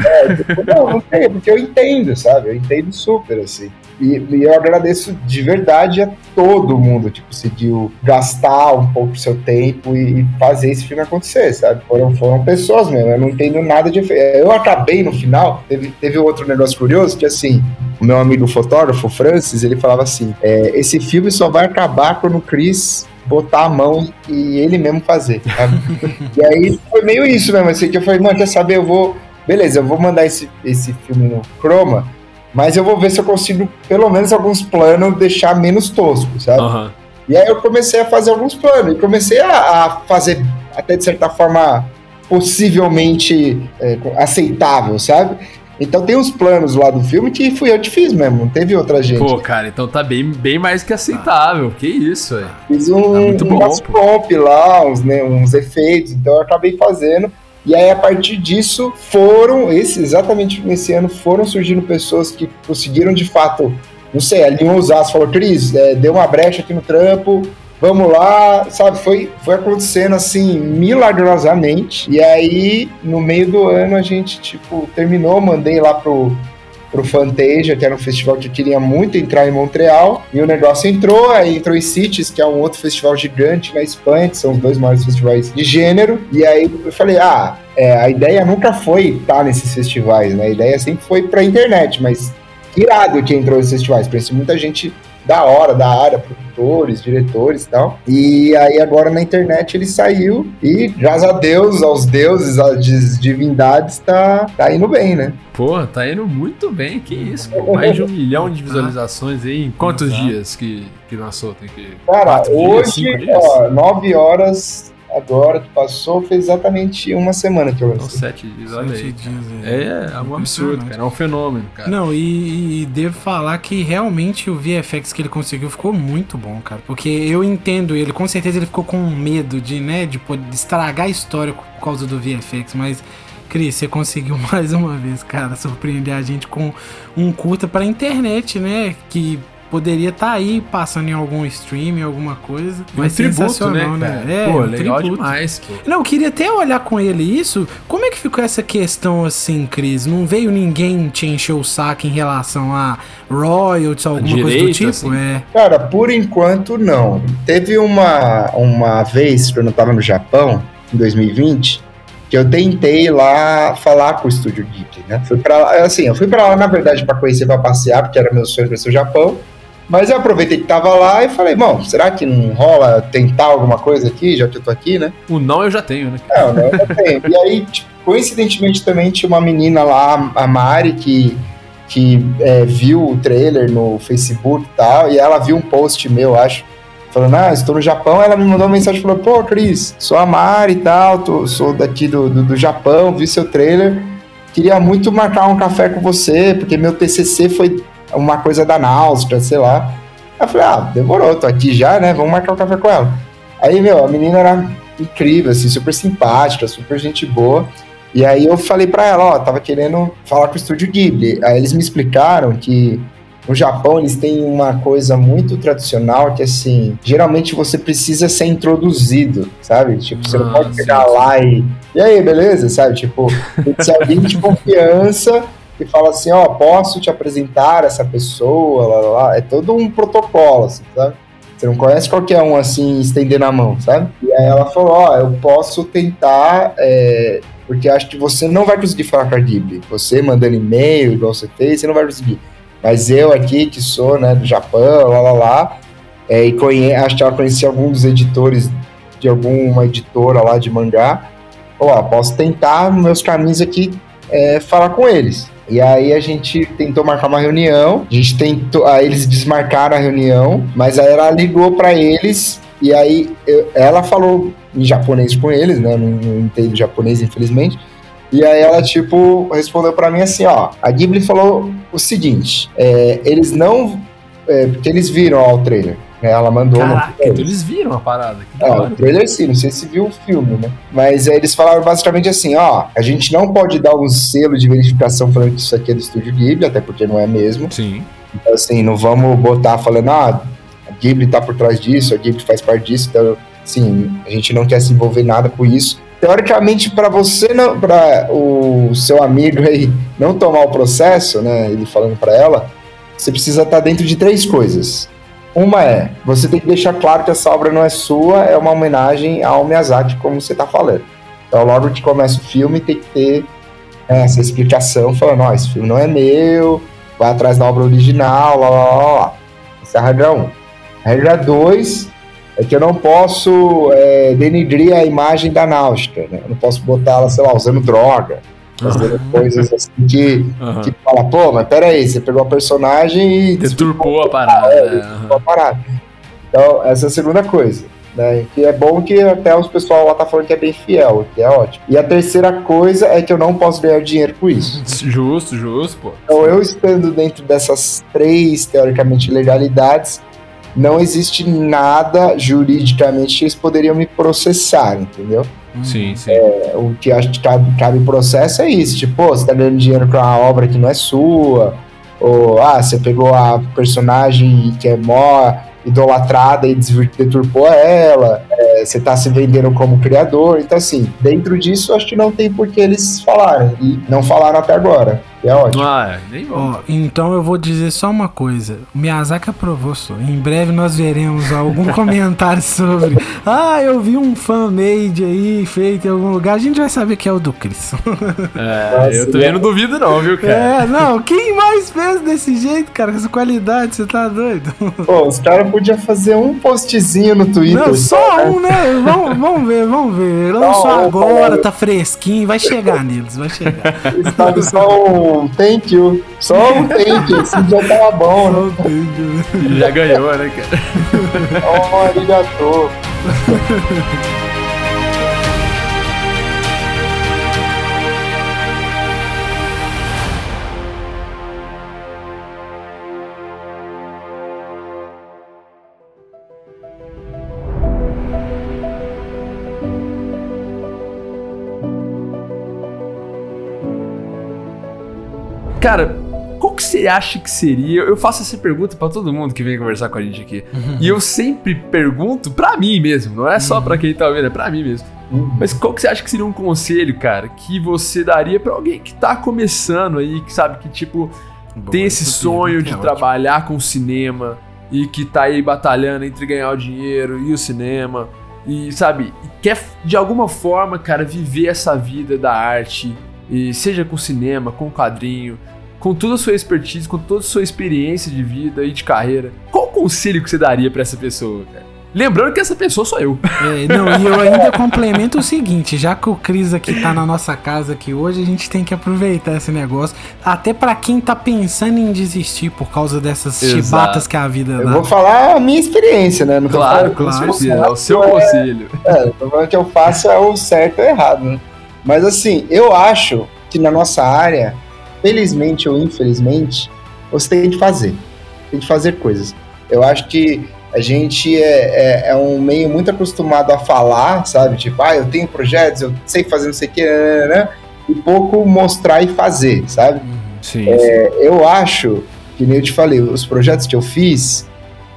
Não, não tem, porque eu entendo, sabe? Eu entendo super, assim. E, e eu agradeço de verdade a todo mundo que conseguiu gastar um pouco do seu tempo e, e fazer esse filme acontecer, sabe? Foram, foram pessoas mesmo, eu não entendo nada de. Eu acabei no final, teve, teve outro negócio curioso, que assim, o meu amigo fotógrafo, Francis, ele falava assim: é, esse filme só vai acabar quando o Chris botar a mão e ele mesmo fazer, sabe? e aí foi meio isso mesmo, assim, que eu falei, mano, quer saber, eu vou beleza, eu vou mandar esse, esse filme no Chroma, mas eu vou ver se eu consigo, pelo menos alguns planos, deixar menos tosco, sabe? Aham. E aí eu comecei a fazer alguns planos, e comecei a, a fazer, até de certa forma, possivelmente é, aceitável, sabe? Então tem uns planos lá do filme que fui eu que fiz mesmo, não teve outra gente. Pô, cara, então tá bem, bem mais que aceitável. Que isso, velho. Fiz um, tá muito bom, umas lá, uns, né, uns efeitos, então eu acabei fazendo. E aí, a partir disso, foram, esse, exatamente nesse ano, foram surgindo pessoas que conseguiram de fato, não sei, ali um usaço falou, Cris, é, deu uma brecha aqui no trampo, vamos lá, sabe? Foi, foi acontecendo assim, milagrosamente. E aí, no meio do ano, a gente, tipo, terminou, mandei lá pro, pro Fantasia, que era um festival que eu queria muito entrar em Montreal, e o negócio entrou, aí entrou em Cities, que é um outro festival gigante na Espanha, que são os dois maiores festivais de gênero, e aí eu falei, ah, é, a ideia nunca foi estar nesses festivais, né? A ideia sempre foi pra internet, mas irado que entrou nesses festivais, conheci muita gente da hora, da área, produtores, diretores e tal. E aí agora na internet ele saiu e, graças a Deus, aos deuses, às divindades, tá, tá indo bem, né? Pô, tá indo muito bem, que isso, pô. Mais de um milhão de visualizações aí em quantos dias que, que lançou? Tem que... Cara, hoje, dias, ó, nove horas agora que passou, fez exatamente uma semana que eu lancei. São sete dias, olha aí. Dias, é, é, é um absurdo, cara. É um fenômeno, cara. Não, e, e, devo falar que realmente o VFX que ele conseguiu ficou muito bom, cara. Porque eu entendo ele, com certeza ele ficou com medo de, né, de poder estragar a história por causa do VFX, mas. Cris, você conseguiu mais uma vez, cara, surpreender a gente com um curta pra internet, né? Que poderia estar tá aí passando em algum stream, alguma coisa. Mas um tributo, né, né? É, pô, um legal tributo. demais, pô. Não, eu queria até olhar com ele isso. Como é que ficou essa questão assim, Cris? Não veio ninguém te encher o saco em relação a royalties, alguma Direito, coisa do tipo? Assim. É. Cara, por enquanto não. Teve uma, uma vez, quando eu tava no Japão, em 2020, que eu tentei lá falar com o estúdio Geek, né? Fui para assim, eu fui para lá na verdade para conhecer, para passear, porque era meu sonho conhecer o Japão. Mas eu aproveitei que tava lá e falei, bom, será que não rola tentar alguma coisa aqui, já que eu tô aqui, né? O não eu já tenho, né? É, o não eu já tenho. e aí, tipo, coincidentemente também tinha uma menina lá, a Mari, que, que é, viu o trailer no Facebook e tal, e ela viu um post meu, acho, falando, ah, estou no Japão, ela me mandou uma mensagem falou, pô, Cris, sou a Mari e tal, tô, sou daqui do, do, do Japão, vi seu trailer, queria muito marcar um café com você, porque meu TCC foi uma coisa da náusea, sei lá. Aí eu falei, ah, demorou, tô aqui já, né? Vamos marcar um café com ela. Aí, meu, a menina era incrível, assim, super simpática, super gente boa. E aí eu falei pra ela, ó, tava querendo falar com o estúdio Ghibli. Aí eles me explicaram que no Japão eles têm uma coisa muito tradicional que assim, geralmente você precisa ser introduzido, sabe? Tipo, você ah, não pode pegar sim. lá e. E aí, beleza? Sabe? Tipo, tem que ser alguém de confiança que fala assim, ó, oh, posso te apresentar essa pessoa, lá, lá, lá. é todo um protocolo, assim, sabe? Você não conhece qualquer um assim, estendendo a mão, sabe? E aí ela falou, ó, oh, eu posso tentar, é, porque acho que você não vai conseguir falar com a Ghibli. Você mandando e-mail, igual você fez, você não vai conseguir. Mas eu aqui, que sou, né, do Japão, lá, lá, lá, é, e conhe acho que ela conhecia alguns dos editores de alguma editora lá de mangá. Ó, posso tentar, meus caminhos aqui, é, falar com eles. E aí a gente tentou marcar uma reunião, a gente tentou, aí eles desmarcaram a reunião, mas aí ela ligou para eles e aí eu, ela falou em japonês com eles, né? Não, não entendo japonês, infelizmente. E aí ela, tipo, respondeu para mim assim, ó, a Ghibli falou o seguinte, é, eles não... É, porque eles viram ó, o trailer. Né? Ela mandou. Caraca, então eles viram a parada. É, o trailer sim, não sei se viu o filme, né? Mas é, eles falaram basicamente assim: ó, a gente não pode dar um selo de verificação falando que isso aqui é do estúdio Ghibli, até porque não é mesmo. Sim. Então, assim, não vamos botar falando, ah, a Ghibli tá por trás disso, a Ghibli faz parte disso, então, sim, a gente não quer se envolver nada com isso. Teoricamente, para você não, para o seu amigo aí não tomar o processo, né, ele falando para ela, você precisa estar tá dentro de três coisas. Uma é, você tem que deixar claro que essa obra não é sua, é uma homenagem ao Miyazaki, como você está falando. Então, logo que começa o filme, tem que ter né, essa explicação, falando, ó, esse filme não é meu, vai atrás da obra original, lá, lá, lá, lá. Essa é a regra 1. Um. A regra 2 é que eu não posso é, denigrir a imagem da náutica, né? Eu não posso botar ela, sei lá, usando droga, fazendo uhum. coisas assim que, uhum. que fala, pô, mas peraí, você pegou a personagem e. Deturpou a parada. É, deturpou a parada. Então, essa é a segunda coisa. Né, que é bom que até os pessoal lá tá falando que é bem fiel, que é ótimo. E a terceira coisa é que eu não posso ganhar dinheiro com isso. Justo, justo, pô. Então, eu estando dentro dessas três, teoricamente, legalidades, não existe nada juridicamente que eles poderiam me processar, entendeu? Sim, sim. É, o que acho que cabe, cabe processo é isso, tipo, pô, você tá ganhando dinheiro pra uma obra que não é sua, ou, ah, você pegou a personagem que é mó idolatrada e deturpou ela, é, você tá se vendendo como criador, então assim, dentro disso acho que não tem por que eles falarem, e não falaram até agora. É ótimo. Ah, nem vou. Ó, então eu vou dizer só uma coisa. O Miyazaki aprovou, só. Em breve nós veremos algum comentário sobre. Ah, eu vi um fan-made aí feito em algum lugar. A gente vai saber que é o do Chris. É, Nossa, eu também é- não duvido não, viu, cara? É, não, quem mais fez desse jeito, cara? Com essa qualidade, você tá doido? Pô, os caras podiam fazer um postzinho no Twitter. Não, só um, né? Vamos, vamos ver, vamos ver. Lançou Só agora, tá fresquinho, vai chegar neles, vai chegar. Sabe, só um thank you. Só um thank you. Esse já tava bom, né? Já ganhou, né, cara? Oh, arigato. Cara, qual que você acha que seria? Eu faço essa pergunta pra todo mundo que vem conversar com a gente aqui. E eu sempre pergunto pra mim mesmo, não é só pra quem tá ouvindo, é pra mim mesmo. Mas qual que você acha que seria um conselho, cara, que você daria pra alguém que tá começando aí, que sabe que, tipo, tem esse sonho de trabalhar com cinema e que tá aí batalhando entre ganhar o dinheiro e o cinema e sabe, quer de alguma forma, cara, viver essa vida da arte e seja com cinema, com quadrinho, com toda a sua expertise, com toda a sua experiência de vida e de carreira. Qual o conselho que você daria pra essa pessoa, cara? Lembrando que essa pessoa sou eu. É, não, e eu ainda complemento o seguinte, já que o Cris aqui tá na nossa casa aqui hoje, a gente tem que aproveitar esse negócio, até pra quem tá pensando em desistir por causa dessas Exato. chibatas que a vida Eu dá. vou falar a minha experiência, né? Não Claro, falando com claro, certeza. É o seu É. conselho. É, eu tô falando que eu faço é o certo ou errado, né? Mas assim, eu acho que na nossa área, felizmente ou infelizmente, você tem que fazer. Tem que fazer coisas. Eu acho que a gente é, é, é um meio muito acostumado a falar, sabe? Tipo, ah, eu tenho projetos, eu sei fazer não sei o que, né, né, né, e pouco mostrar e fazer, sabe? Sim, eu acho que nem eu te falei, os projetos que eu fiz,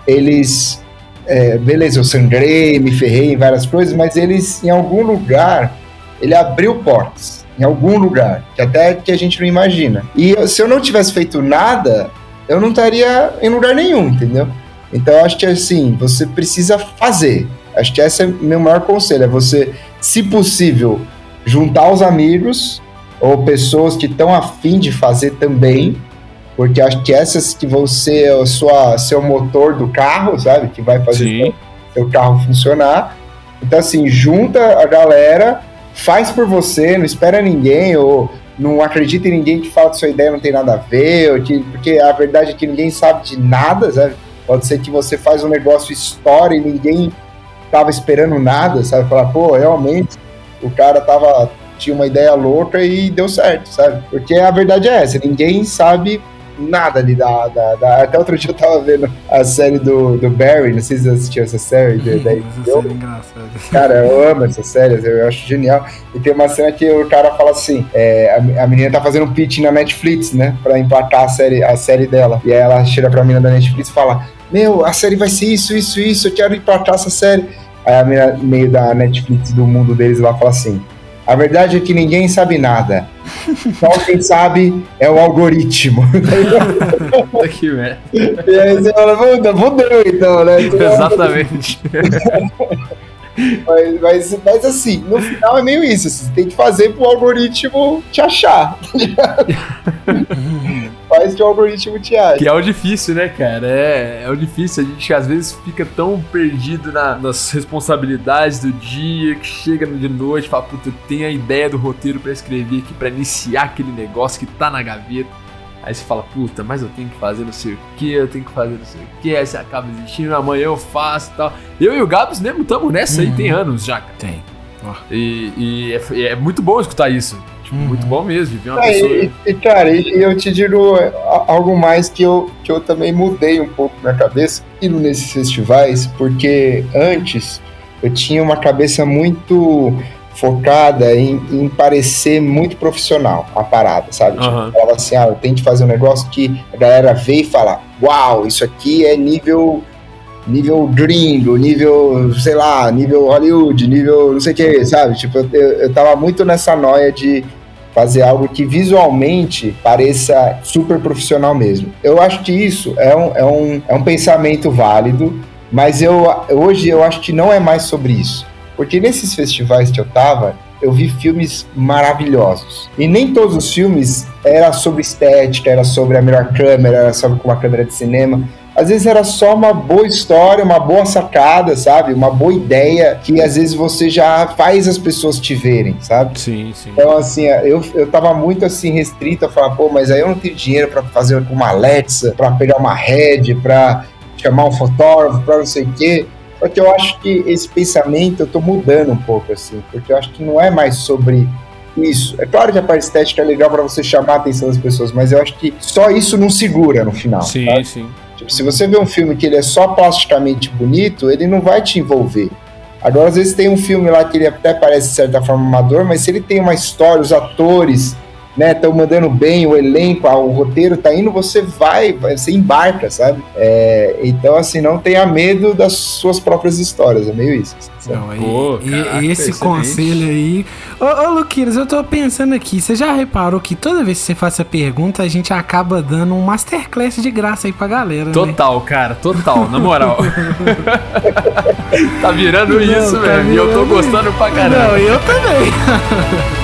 eles. é, beleza, eu sangrei, me ferrei em várias coisas, mas eles, em algum lugar, ele abriu portas. Em algum lugar, que até que a gente não imagina. E se eu não tivesse feito nada, eu não estaria em lugar nenhum, entendeu? Então acho que assim, você precisa fazer. Acho que esse é o meu maior conselho, é você, se possível, juntar os amigos ou pessoas que estão afim de fazer também, porque acho que essas que vão ser o sua, seu motor do carro, sabe? Que vai fazer Sim. seu carro funcionar. Então, assim, junta a galera, faz por você, não espera ninguém, ou não acredita em ninguém que fala que sua ideia não tem nada a ver, ou que, porque a verdade é que ninguém sabe de nada, sabe? Pode ser que você faz um negócio história e ninguém tava esperando nada, sabe? Falar, pô, realmente, o cara tava tinha uma ideia louca e deu certo, sabe? Porque a verdade é essa, ninguém sabe nada ali da, da, da- Até outro dia eu tava vendo a série do, do Barry, não sei se você assistiu essa série. da- da Essa série é engraçada. Cara, eu amo essas séries, eu acho genial. E tem uma cena que o cara fala assim: é, a, a menina tá fazendo um pitch na Netflix, né? Pra emplacar a série, a série dela. E aí ela chega pra menina da Netflix e fala: Meu, a série vai ser isso, isso, isso, eu quero emplacar essa série. Aí a menina, meio da Netflix, do mundo deles lá, fala assim: A verdade é que ninguém sabe nada. Só quem sabe é o algoritmo. Que merda. e aí você fala: Puta, fudeu então, né? Exatamente. Mas, mas, mas, assim, no final é meio isso. assim, Você tem que fazer pro algoritmo te achar. Faz que o algoritmo te ache. Que é o difícil, né, cara? É, é o difícil. A gente às vezes fica tão perdido na- nas responsabilidades do dia que chega de noite e fala, puta, tenho a ideia do roteiro pra escrever aqui, pra iniciar aquele negócio que tá na gaveta. Aí você fala, puta, mas eu tenho que fazer não sei o que, eu tenho que fazer não sei o que, aí você acaba desistindo, amanhã eu faço e tal. Eu e o Gabs mesmo estamos nessa aí, tem anos já. cara. Tem. Ó. E, e é, é muito bom escutar isso. Tipo, Uhum. muito bom mesmo, ver uma É, pessoa. e, e, cara, e eu te digo algo mais que eu, que eu também mudei um pouco na cabeça indo nesses festivais, porque antes eu tinha uma cabeça muito focada em, em parecer muito profissional a parada, sabe? Tipo, falava assim, ah, eu tenho que fazer um negócio que a galera vê e fala, uau, isso aqui é nível nível gringo, nível, sei lá, nível Hollywood, nível não sei o que, sabe? Tipo, eu, eu, eu tava muito nessa noia de fazer algo que visualmente pareça super profissional mesmo. Eu acho que isso é um, é um, é um pensamento válido, mas eu, hoje eu acho que não é mais sobre isso. Porque nesses festivais que eu tava, eu vi filmes maravilhosos. E nem todos os filmes era sobre estética, era sobre a melhor câmera, era sobre uma câmera de cinema. Às vezes era só uma boa história, uma boa sacada, sabe? Uma boa ideia que às vezes você já faz as pessoas te verem, sabe? Sim, sim. Então, assim, eu, eu tava muito assim restrito a falar, pô, mas aí eu não tenho dinheiro pra fazer uma Alexa, pra pegar uma Red, pra chamar um fotógrafo, pra não sei o quê. Só que eu acho que esse pensamento eu tô mudando um pouco, assim, porque eu acho que não é mais sobre isso. É claro que a parte estética é legal pra você chamar a atenção das pessoas, mas eu acho que só isso não segura no final. Sim, sabe? sim. Tipo, se você vê um filme que ele é só plasticamente bonito, ele não vai te envolver. Agora, às vezes tem um filme lá que ele até parece de certa forma amador, mas se ele tem uma história, os atores, né, estão mandando bem, o elenco, ah, o roteiro tá indo, você vai, vai- você embarca, sabe? É, então, assim, não tenha medo das suas próprias histórias, é meio isso. sabe? Não, e- Pô, e- caraca, esse excelente. conselho aí. Ô, ô Luqueiros, eu tô pensando aqui. Você já reparou que toda vez que você faz essa pergunta, a gente acaba dando um masterclass de graça aí pra galera, né? Total, cara, total, na moral. tá virando Não, isso, tá velho. E eu tô gostando pra Não, caramba. eu também.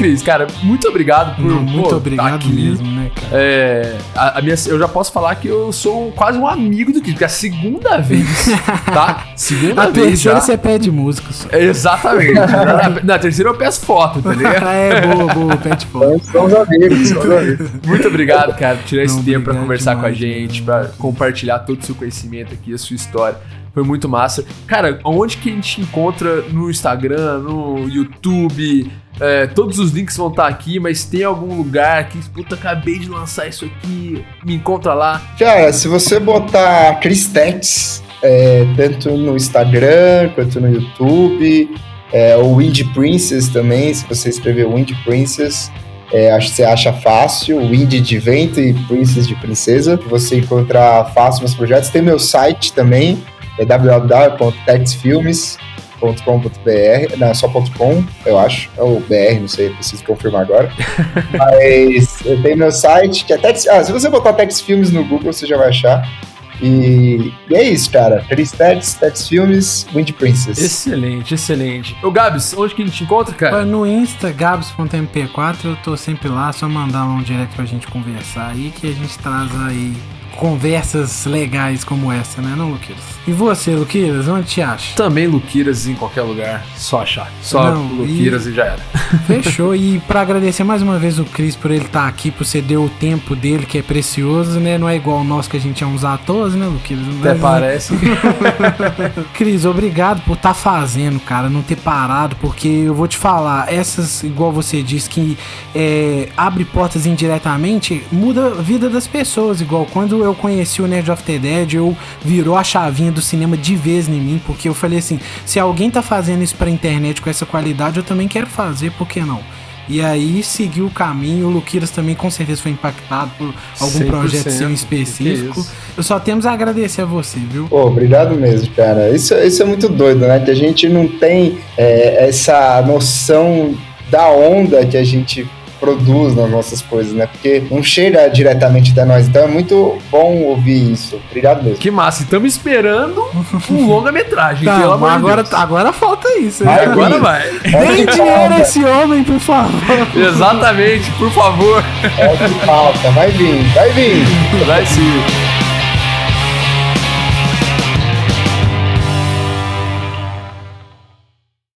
Cris, cara, muito obrigado por. Não, muito pô, tá obrigado aqui. mesmo, né, cara? É, a, a minha, eu já posso falar que eu sou quase um amigo do Cris, porque é a segunda vez, tá? Segunda A vez terceira já. você pede música só. É, Exatamente. na, na terceira eu peço foto, tá ligado? é, boa, boa, pede foto. Somos amigos, somos amigos. Muito obrigado, cara, por tirar esse Não, tempo pra conversar com a demais, gente, pra compartilhar todo o seu conhecimento aqui, a sua história. Foi muito massa. Cara, onde que a gente encontra no Instagram, no YouTube? É, todos os links vão estar aqui, mas tem algum lugar que, puta, acabei de lançar isso aqui, me encontra lá. Cara, se você botar Cristex, é, tanto no Instagram quanto no YouTube, é, o Wind Princess também, se você escrever Wind Princess, é, acho que você acha fácil, Wind de vento e Princess de princesa, você encontra fácil meus projetos. Tem meu site também, é www.texfilmes.com.br, não, é só .com, eu acho, é o BR, não sei, preciso confirmar agora. Mas eu tenho meu site, que é Tex... Ah, se você botar Tex Filmes no Google, você já vai achar. E, e é isso, cara. Tex, Tex Filmes, Wind Princess. Excelente, excelente. Ô, Gabs, onde que a gente encontra, cara? No Insta, gabs.mp4, eu tô sempre lá, só mandar um direct pra gente conversar aí, que a gente traz aí conversas legais como essa, né, não, Luqueiras? E você, Luqueiras, onde te acha? Também Luquiras em qualquer lugar, só achar. Só Não, Luquiras e... já era. Fechou. E pra agradecer mais uma vez o Cris por ele estar aqui, por ceder o tempo dele, que é precioso, né? Não é igual o nosso que a gente é uns atores, né, Luqueiras? Até Mas, parece. Cris, obrigado por estar fazendo, cara, não ter parado, porque eu vou te falar, essas, igual você disse, que é, abre portas indiretamente, muda a vida das pessoas. Igual quando eu conheci o Nerd of the Dead, eu virou a chavinha do cinema de vez em mim, porque eu falei assim: se alguém tá fazendo isso pra internet com essa qualidade, eu também quero fazer, por que não? E aí seguiu o caminho, o Luquiras também com certeza foi impactado por algum 100%, projeto seu específico. Eu só temos a agradecer a você, viu? Pô, obrigado mesmo, cara. Isso, isso é muito doido, né? Que a gente não tem é, essa noção da onda que a gente produz nas nossas coisas, né? Porque não chega diretamente até nós. Então é muito bom ouvir isso. Obrigado mesmo. Que massa, estamos esperando um longa-metragem, Tá, pelo amor agora, Deus. agora falta isso. Vai, né? Agora vai. Deem dinheiro a esse homem, por favor. Exatamente, por favor. É o que falta. Vai vir, vai vir. Vai sim.